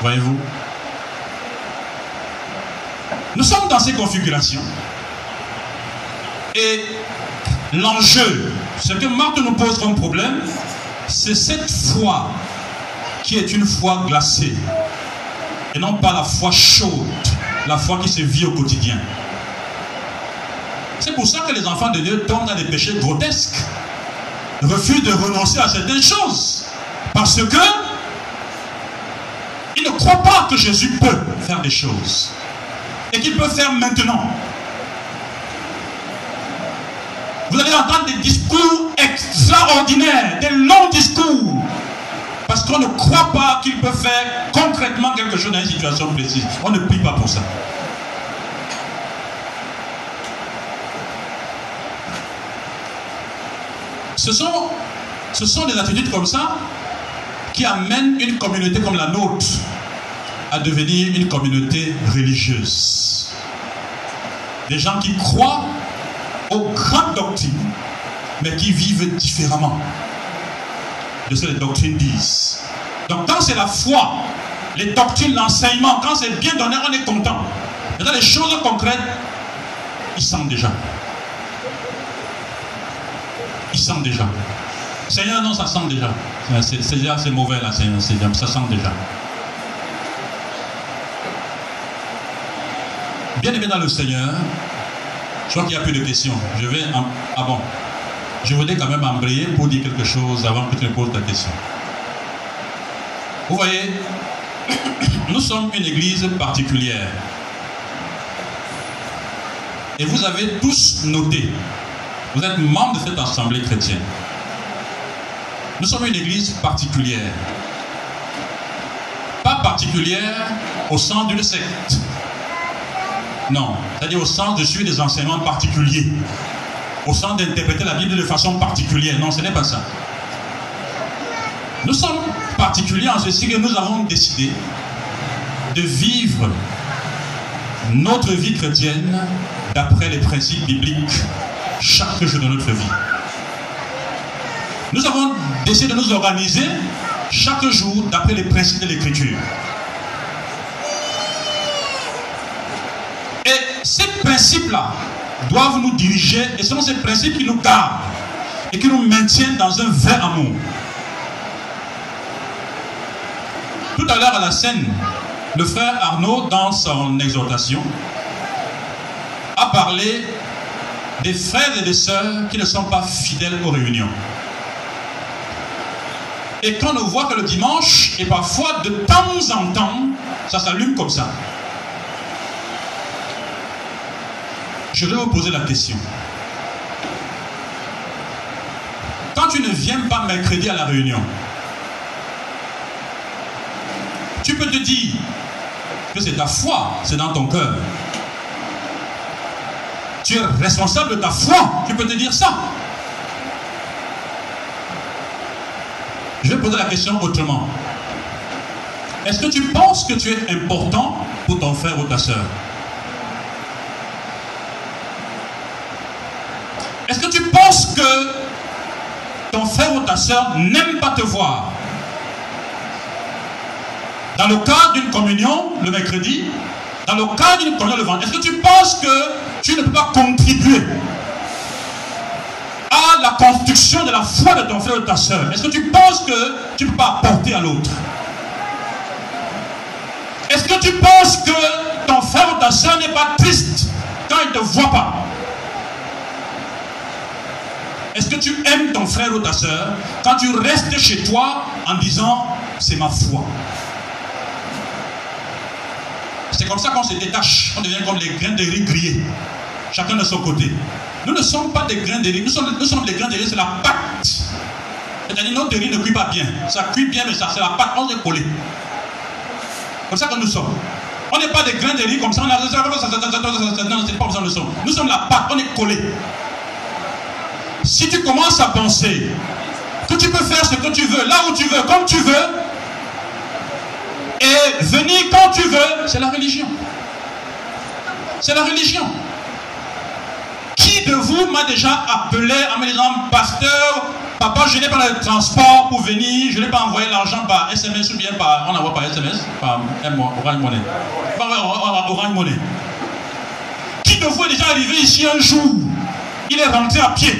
Voyez-vous? Nous sommes dans ces configurations. Et l'enjeu, ce que Marthe nous pose comme problème, c'est cette foi qui est une foi glacée. Et non pas la foi chaude, la foi qui se vit au quotidien. C'est pour ça que les enfants de Dieu tombent dans des péchés grotesques, refusent de renoncer à certaines choses. Parce que ils ne croient pas que Jésus peut faire des choses. Et qu'il peut faire maintenant. Vous allez entendre des discours extraordinaires, des longs discours. Parce qu'on ne croit pas qu'il peut faire concrètement quelque chose dans une situation précise. On ne prie pas pour ça. Ce sont, ce sont des attitudes comme ça qui amènent une communauté comme la nôtre à devenir une communauté religieuse. Des gens qui croient aux grandes doctrines, mais qui vivent différemment de ce que les doctrines disent. Donc quand c'est la foi, les doctrines, l'enseignement, quand c'est bien donné, on est content. Mais dans les choses concrètes, ils sentent déjà. Ils sentent déjà. Seigneur, non, ça sent déjà. C'est déjà, c'est mauvais là, Seigneur, ça sent déjà. Bien aimé dans le Seigneur, je crois qu'il n'y a plus de questions. Je vais. En... Ah bon. Je voudrais quand même embrayer pour dire quelque chose avant que tu me poses ta question. Vous voyez, nous sommes une église particulière. Et vous avez tous noté, vous êtes membre de cette assemblée chrétienne. Nous sommes une église particulière. Pas particulière au sens d'une secte. Non, c'est-à-dire au sens de suivre des enseignements particuliers. Au sens d'interpréter la Bible de façon particulière. Non, ce n'est pas ça. Nous sommes particuliers en ceci que nous avons décidé de vivre notre vie chrétienne d'après les principes bibliques chaque jour de notre vie. Nous avons décidé de nous organiser chaque jour d'après les principes de l'écriture. Et ces principes-là doivent nous diriger et sont ces principes qui nous gardent et qui nous maintiennent dans un vrai amour. Tout à l'heure à la scène, le frère Arnaud, dans son exhortation, a parlé des frères et des sœurs qui ne sont pas fidèles aux réunions. Et quand on voit que le dimanche, et parfois de temps en temps, ça s'allume comme ça. Je vais vous poser la question. Quand tu ne viens pas mercredi à la réunion, tu peux te dire que c'est ta foi, c'est dans ton cœur. Tu es responsable de ta foi, tu peux te dire ça. Je vais poser la question autrement. Est-ce que tu penses que tu es important pour ton frère ou ta soeur Est-ce que tu penses que ton frère ou ta soeur n'aime pas te voir? Dans le cadre d'une communion le mercredi, dans le cadre d'une communion le vendredi, est-ce que tu penses que tu ne peux pas contribuer à la construction de la foi de ton frère ou de ta soeur Est-ce que tu penses que tu ne peux pas apporter à l'autre? Est-ce que tu penses que ton frère ou ta soeur n'est pas triste quand il ne te voit pas? Est-ce que tu aimes ton frère ou ta soeur quand tu restes chez toi en disant c'est ma foi? C'est comme ça qu'on se détache, on devient comme les grains de riz grillés, chacun de son côté. Nous ne sommes pas des grains de riz, nous sommes, des grains de riz, c'est la pâte. C'est-à-dire notre riz ne cuit pas bien. Ça cuit bien, mais ça c'est la pâte, on est collé. Comme ça que nous sommes. On n'est pas des grains de riz comme ça, on a... Non, c'est pas comme ça nous sommes. Nous sommes la pâte, on est collé. Si tu commences à penser que tu peux faire ce que tu veux, là où tu veux, comme tu veux, et venir quand tu veux, c'est la religion. C'est la religion. Qui de vous m'a déjà appelé en me disant, pasteur, papa, je n'ai pas le transport pour venir, je n'ai pas envoyé l'argent par SMS ou bien par, on envoie par SMS, par Orange Money. Par Orange Money. Qui de vous est déjà arrivé ici un jour, il est rentré à pied?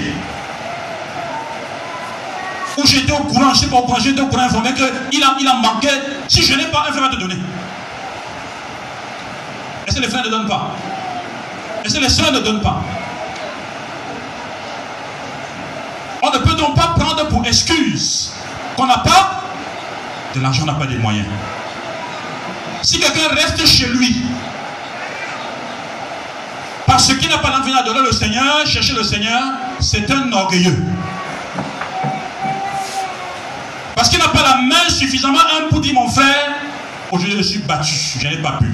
Où j'étais au courant, je ne sais pas au courant, j'étais au courant informé qu'il a, il a manqué. Si je n'ai pas, un frère va te donner. Et si les frères ne donnent pas? Et si les soeurs ne donnent pas? On ne peut donc pas prendre pour excuse qu'on n'a pas de l'argent, on n'a pas des moyens. Si quelqu'un reste chez lui, parce qu'il n'a pas l'envie d'adorer le Seigneur, chercher le Seigneur, c'est un orgueilleux. Parce qu'il n'a pas la main suffisamment un pour dire mon frère, aujourd'hui je suis battu, je n'ai pas pu.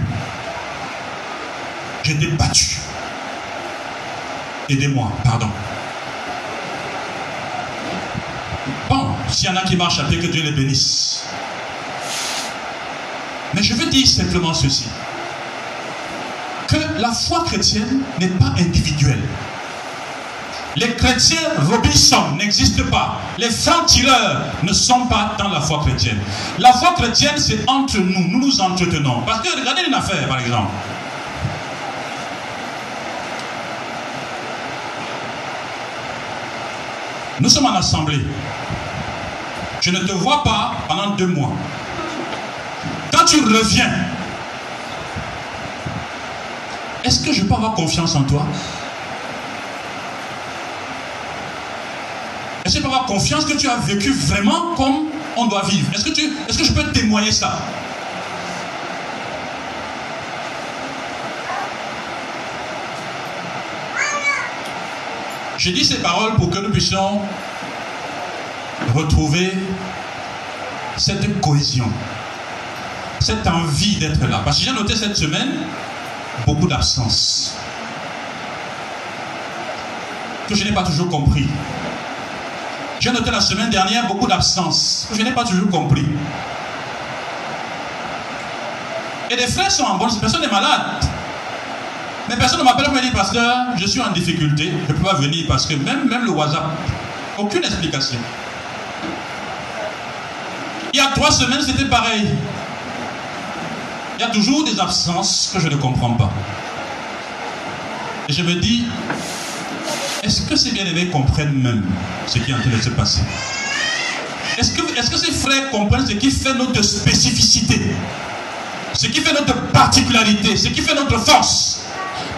Été battu. Aidez-moi, pardon. Bon, s'il y en a qui marchent à que Dieu les bénisse. Mais je veux dire simplement ceci. Que la foi chrétienne n'est pas individuelle. Les chrétiens Robinson n'existent pas. Les francs-tireurs ne sont pas dans la foi chrétienne. La foi chrétienne, c'est entre nous. Nous nous entretenons. Parce que regardez une affaire, par exemple. Nous sommes en assemblée. Je ne te vois pas pendant deux mois. Quand tu reviens, est-ce que je peux avoir confiance en toi? Est-ce que peux avoir confiance que tu as vécu vraiment comme on doit vivre? Est-ce que, tu, est-ce que je peux témoigner ça Je dis ces paroles pour que nous puissions retrouver cette cohésion, cette envie d'être là. Parce que j'ai noté cette semaine beaucoup d'absence que je n'ai pas toujours compris. J'ai noté la semaine dernière beaucoup d'absence que je n'ai pas toujours compris. Et les frères sont en bonne personne n'est malade. Mais personne ne m'appelle pour me dire, pasteur, je suis en difficulté, je ne peux pas venir parce que même, même le WhatsApp, aucune explication. Il y a trois semaines, c'était pareil. Il y a toujours des absences que je ne comprends pas. Et je me dis, est-ce que ces bien-aimés comprennent même ce qui est en train de se passer? Est-ce que, est que ces frères comprennent ce qui fait notre spécificité? Ce qui fait notre particularité? Ce qui fait notre force?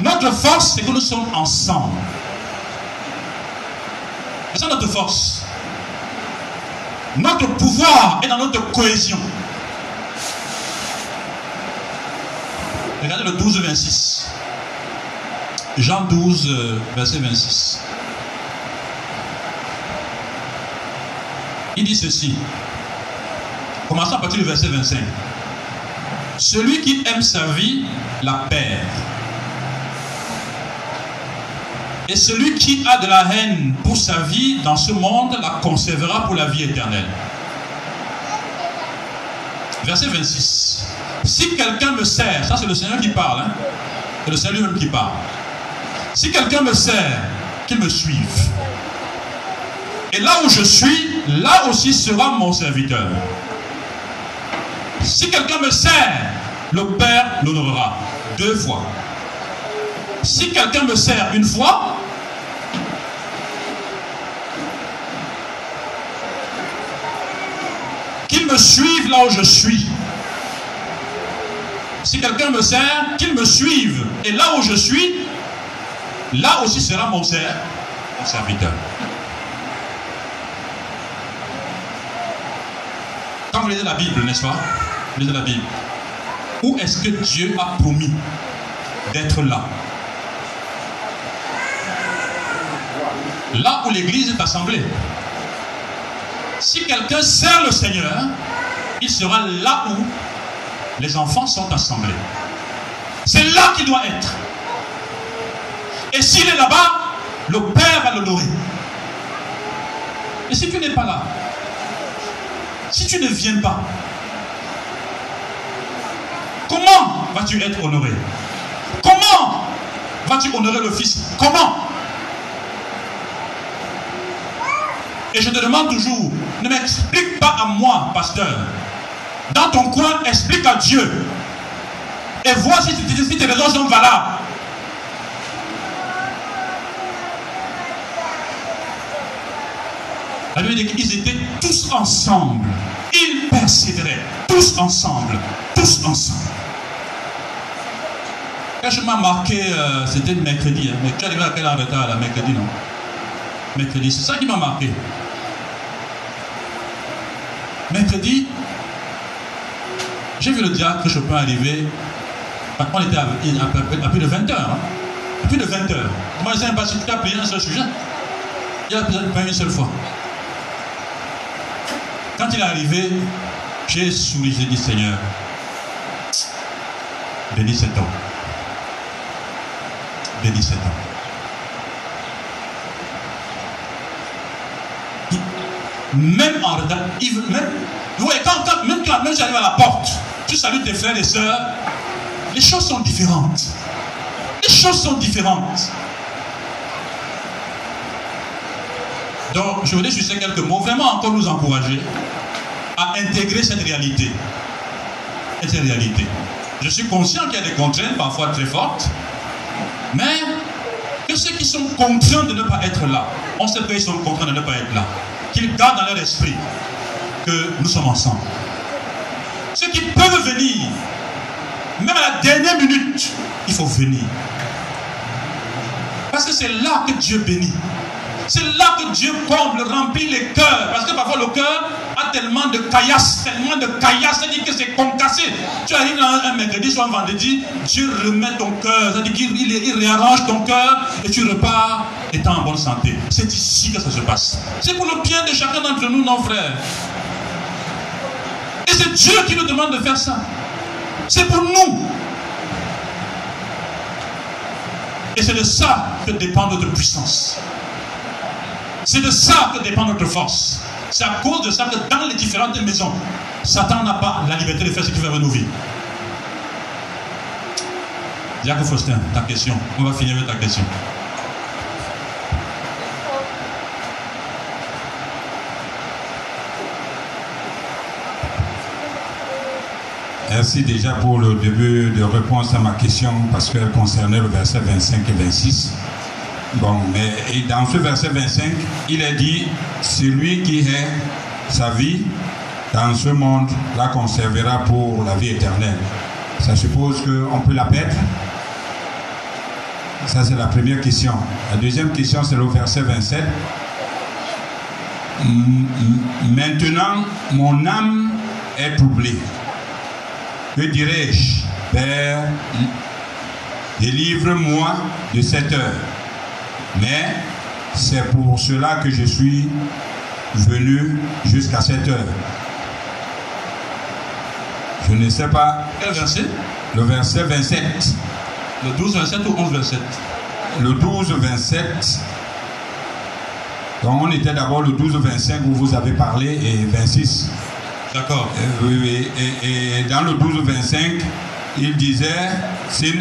Notre force, c'est que nous sommes ensemble. C'est ça notre force. Notre pouvoir est dans notre cohésion. Regardez le 12, 26. Jean 12, euh, verset 26. Il dit ceci. Commençons à partir du verset 25. Celui qui aime sa vie la perd. Et celui qui a de la haine pour sa vie dans ce monde la conservera pour la vie éternelle. Verset 26. Si quelqu'un me sert, ça c'est le Seigneur qui parle, hein? c'est le Seigneur lui-même qui parle. Si quelqu'un me sert, qu'il me suive. Et là où je suis, là aussi sera mon serviteur. Si quelqu'un me sert, le Père l'honorera deux fois. Si quelqu'un me sert une fois, qu'il me suive là où je suis. Si quelqu'un me sert, qu'il me suive. Et là où je suis, là aussi sera mon, serviteur. Quand vous lisez la Bible, n'est-ce pas? Vous lisez la Bible. Où est-ce que Dieu a promis d'être là? Là où l'Église est assemblée. Si quelqu'un sert le Seigneur, il sera là où les enfants sont assemblés. C'est là qu'il doit être. Et s'il est là-bas, le Père va l'honorer. Et si tu n'es pas là, si tu ne viens pas, comment vas-tu être honoré? Comment vas-tu honorer le Fils? Comment? Et je te demande toujours, ne m'explique pas à moi, pasteur. Dans ton coin, explique à Dieu. Et vois si, tes raisons sont valables. Qu'ils étaient tous ensemble. Ils persévéraient. Tous ensemble. Tous ensemble. Quand je m'as marqué, euh, c'était mercredi. Hein. Mais tu arrivé à quelle heure retard là Mercredi, non? Mercredi, c'est ça qui m'a marqué. Mercredi, j'ai vu le diacre Chopin arriver. On était à, plus de 20 heures. Hein. À plus de 20 heures. Moi, je ne sais pas si tu as prié un seul sujet. Il a une seule fois. Quand il est arrivé, j'ai souri, j'ai dit Seigneur, bénis cet homme. Bénis cet homme. même en retard, même, quand, quand, même quand même j'arrive à la porte, tu salues tes frères et sœurs, les choses sont différentes. Les choses sont différentes. Donc, je voudrais juste quelques mots, vraiment encore nous encourager à intégrer cette réalité. Cette réalité. Je suis conscient qu'il y a des contraintes parfois très fortes, mais que ceux qui sont contraints de ne pas être là, on sait qu'ils sont contraints de ne pas être là, qu'ils gardent dans leur esprit que nous sommes ensemble. Ceux qui peuvent venir, même à la dernière minute, il faut venir. Parce que c'est là que Dieu bénit. C'est là que Dieu comble, remplit les cœurs. Parce que parfois le cœur a tellement de caillasse, tellement de caillasse, c'est-à-dire que c'est concassé. Tu arrives un, mercredi, soit un vendredi, Dieu remet ton cœur, c'est-à-dire qu'il il réarrange ton cœur et tu repars étant en bonne santé. C'est ici que ça se passe. C'est pour le bien de chacun d'entre nous, nos frères. Et c'est Dieu qui nous demande de faire ça. C'est pour nous. Et c'est de ça que dépend notre puissance. C'est de ça que dépend notre force. C'est à cause de ça que dans les différentes maisons, Satan n'a pas la liberté de faire ce qu'il veut avec nos vies. Jacques Faustin, ta question. On va finir avec ta question. Merci déjà pour le début de réponse à ma question parce qu'elle concernait le verset 25 et 26. Bon, mais dans ce verset 25, il est dit, celui qui est sa vie dans ce monde la conservera pour la vie éternelle. Ça suppose qu'on peut la perdre Ça, c'est la première question. La deuxième question, c'est le verset 27. Maintenant, mon âme est troublée. Que dirais-je, Père Délivre-moi de cette heure. Mais c'est pour cela que je suis venu jusqu'à cette heure. Je ne sais pas. Quel verset? Le verset 27. Le 12, 27 ou 11, 27 Le 12, 27. Donc on était d'abord le 12, 25 où vous avez parlé et 26. D'accord. Euh, oui, oui. Et, et, dans le 12, 25, il disait, c'est,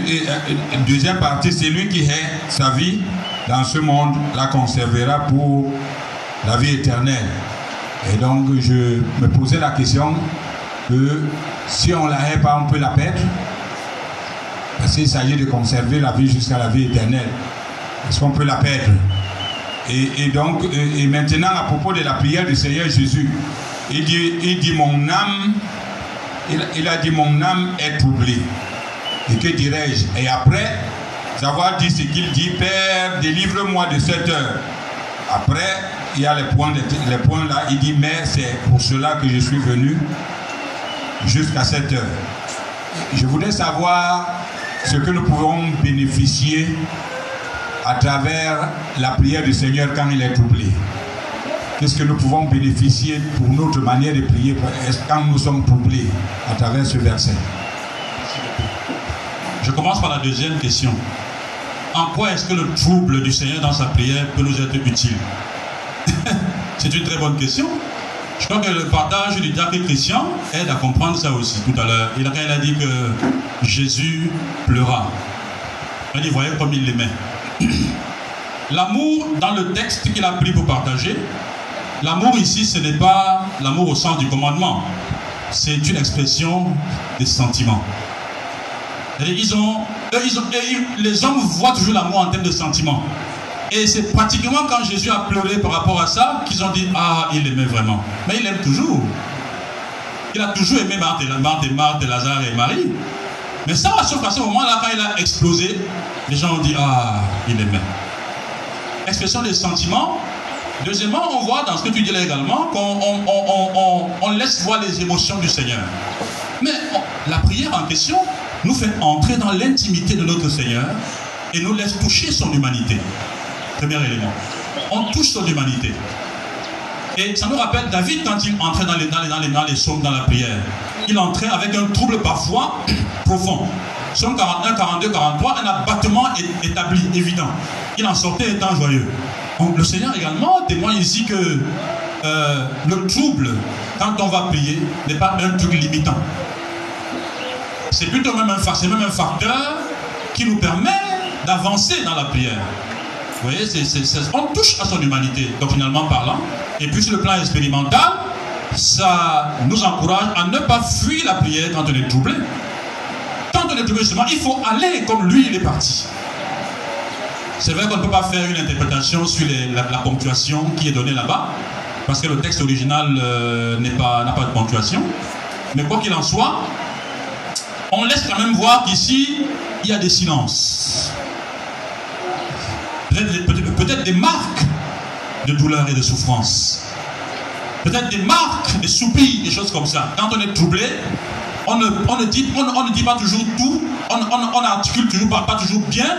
deuxième partie, c'est lui qui est sa vie dans ce monde la conservera pour la vie éternelle. Et donc, je me posais la question que si on la hait pas, on peut la perdre. Parce qu'il s'agit de conserver la vie jusqu'à la vie éternelle. Est-ce qu'on peut la perdre? Et, donc, et maintenant, à propos de la prière du Seigneur Jésus, il dit, il dit mon âme, il, il a dit mon âme est troublée. Et que dirais-je? Et après, savoir dit ce qu'il dit, Père, délivre-moi de cette heure. Après, il y a les points, les points là, il dit, mais c'est pour cela que je suis venu jusqu'à cette heure. Je voudrais savoir ce que nous pouvons bénéficier à travers la prière du Seigneur quand il est troublé. Qu'est-ce que nous pouvons bénéficier pour notre manière de prier quand nous sommes troublés à travers ce verset? Je commence par la deuxième question. En quoi est-ce que le trouble du Seigneur dans sa prière peut nous être utile? C'est une très bonne question. Je crois que le partage du diacre Christian aide à comprendre ça aussi tout à l'heure. Il a, dit que Jésus pleura. Il dit, voyez comme il l'aimait. L'amour, dans le texte qu'il a pris pour partager, l'amour ici, ce n'est pas l'amour au sens du commandement. C'est une expression des sentiments. Ils ont, les hommes voient toujours l'amour en termes de sentiments. Et c'est pratiquement quand Jésus a pleuré par rapport à ça qu'ils ont dit Ah, il aimait vraiment. Mais il aime toujours. Il a toujours aimé Marthe, Marthe, Marthe, Lazare et Marie. Mais ça, sauf à ce moment-là, quand il a explosé, les gens ont dit Ah, il aimait. Expression des sentiments. Deuxièmement, on voit dans ce que tu dis là également qu'on on, on, on, laisse voir les émotions du Seigneur. Mais la prière en question nous fait entrer dans l'intimité de notre Seigneur et nous laisse toucher son humanité. Premier élément. On touche son humanité. Et ça nous rappelle David quand il entrait dans les, dans les, dans les, dans les psaumes, dans la prière. Il entrait avec un trouble parfois profond. Psaume 41, 42, 43, un abattement établi, évident. Il en sortait étant joyeux. Donc, le Seigneur également témoigne ici que euh, le trouble, quand on va prier, n'est pas un truc limitant. C'est plutôt même un, même un facteur qui nous permet d'avancer dans la prière. Vous voyez, on touche à son humanité, doctrinalement parlant. Et puis sur le plan expérimental, ça nous encourage à ne pas fuir la prière quand on est troublé. Quand on est troublé, justement, il faut aller comme lui, il est parti. C'est vrai qu'on ne peut pas faire une interprétation sur la, ponctuation qui est donnée là-bas, parce que le texte original euh, n'a pas de ponctuation. Mais quoi qu'il en soit, on laisse quand même voir qu'ici, il y a des silences. Peut-être des marques de douleur et de souffrance. Peut-être des marques, des soupirs, des choses comme ça. Quand on est troublé, on ne, dit, pas toujours tout, on, on, on articule toujours pas, pas toujours bien,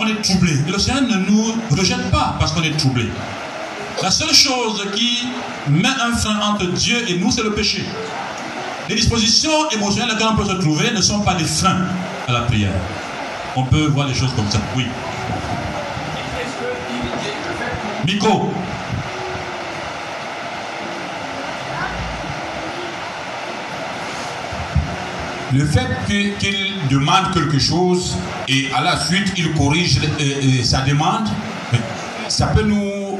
on est troublé. Et le Seigneur ne nous rejette pas parce qu'on est troublé. La seule chose qui met un frein entre Dieu et nous, c'est le péché. Les dispositions émotionnelles dans lesquelles on peut se trouver ne sont pas des freins à la prière. On peut voir les choses comme ça. Oui. Micro. Le fait que- qu'il demande quelque chose et à la suite il corrige euh, euh, sa demande, ça peut nous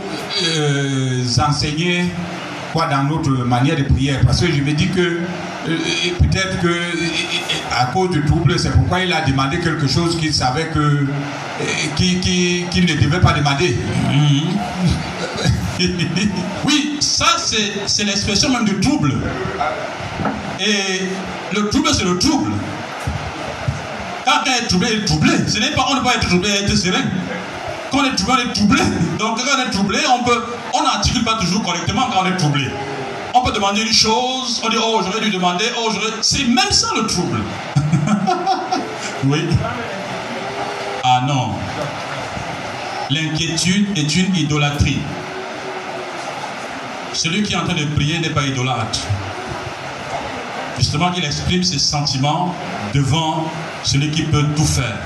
euh, enseigner quoi dans notre manière de prière. Parce que je me dis que peut-être que euh, à cause du trouble, c'est pourquoi il a demandé quelque chose qu'il savait que euh, qu'il ne devait pas demander. Oui, ça c'est c'est l'expression même du trouble. Et le trouble, c'est le trouble. Quand on est troublé, il est troublé. Ce n'est pas, on ne peut pas être troublé et être serein. Quand on est troublé, on est troublé. Donc quand on est troublé, on peut, on n'articule pas toujours correctement quand on est troublé. On peut demander une chose, on dit oh j'aurais dû demander, oh j'aurais. C'est même ça le trouble. oui. Ah non. L'inquiétude est une idolâtrie. Celui qui est en train de prier n'est pas idolâtre. Justement, qu'il exprime ses sentiments devant celui qui peut tout faire.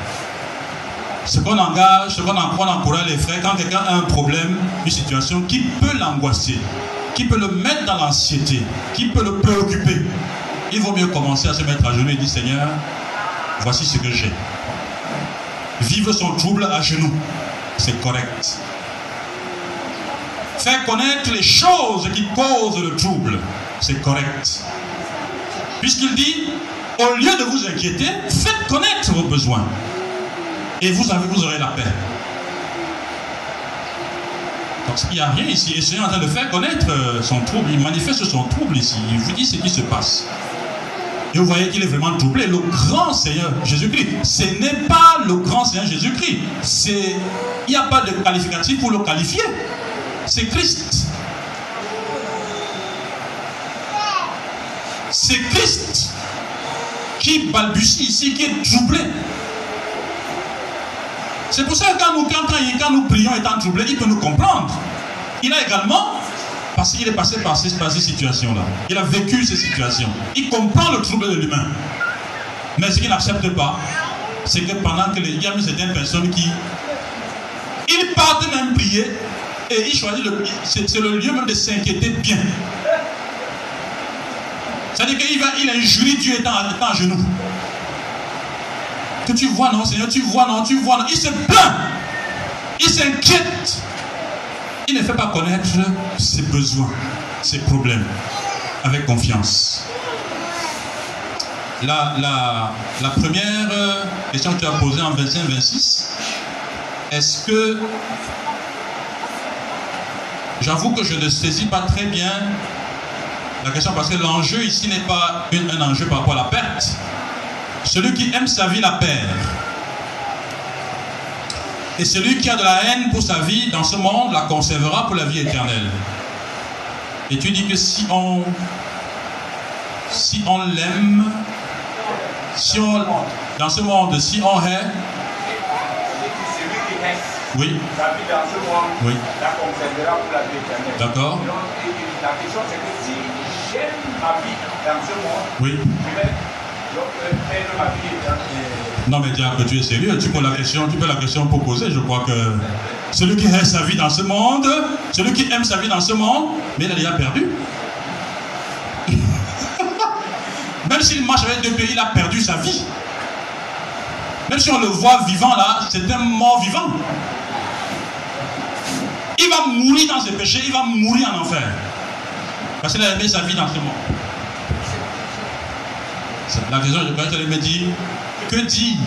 Ce qu'on engage, ce qu'on en- qu'on encourage les frères, quand quelqu'un a un problème, une situation qui peut l'angoisser, qui peut le mettre dans l'anxiété, qui peut le préoccuper, il vaut mieux commencer à se mettre à genoux et dire Seigneur, voici ce que j'ai. Vivre son trouble à genoux, c'est correct. Faire connaître les choses qui causent le trouble, c'est correct. Puisqu'il dit, au lieu de vous inquiéter, faites connaître vos besoins. Et vous, avez, vous aurez la paix. Donc il n'y a rien ici. Et Seigneur est en train de faire connaître euh, son trouble. Il manifeste son trouble ici. Il vous dit ce qui se passe. Et vous voyez qu'il est vraiment troublé. Le grand Seigneur Jésus-Christ, ce n'est pas le grand Seigneur Jésus-Christ. Il n'y a pas de qualificatif pour le qualifier. C'est Christ. C'est Christ qui balbutie ici, qui est troublé. C'est pour ça que quand nous, prions étant troublés, il peut nous comprendre. Il a également, parce qu'il est passé par ces, par ces situations-là, il a vécu ces situations. Il comprend le trouble de l'humain. Mais ce qu'il n'accepte pas, c'est que pendant que les, il y a certaines personnes qui, ils partent même prier et ils choisissent le, c'est le lieu même de s'inquiéter bien. C'est-à-dire qu'il va, il injurie Dieu étant à genoux. Que tu vois, non, Seigneur, tu vois, non, tu vois, non. Il se plaint. Il s'inquiète. Il ne fait pas connaître ses besoins, ses problèmes, avec confiance. La, la, la première euh, question que tu as posée en 25-26, est-ce que J'avoue que je ne saisis pas très bien la question parce que l'enjeu ici n'est pas un enjeu par rapport à la perte. Celui qui aime sa vie la perd. Et celui qui a de la haine pour sa vie dans ce monde la conservera pour la vie éternelle. Et tu dis que si on si on l'aime, si on dans ce monde, si on hait, Celui qui reste oui, sa vie dans ce monde, Oui. la conservera pour la vie éternelle. D'accord. La question c'est que si j'aime ma vie dans ce monde, oui. Non mais diable, tu es sérieux, tu peux la question, tu peux la question pour je crois que celui qui aime sa vie dans ce monde, celui qui aime sa vie dans ce monde, mais il a déjà perdu. Même s'il marche avec deux pieds, il a perdu sa vie. Même si on le voit vivant là, c'est un mort vivant. il va mourir dans ses péchés, il va mourir en enfer. Parce qu'il a aimé sa vie dans ce monde. C'est la raison, je vais me dire, que dire?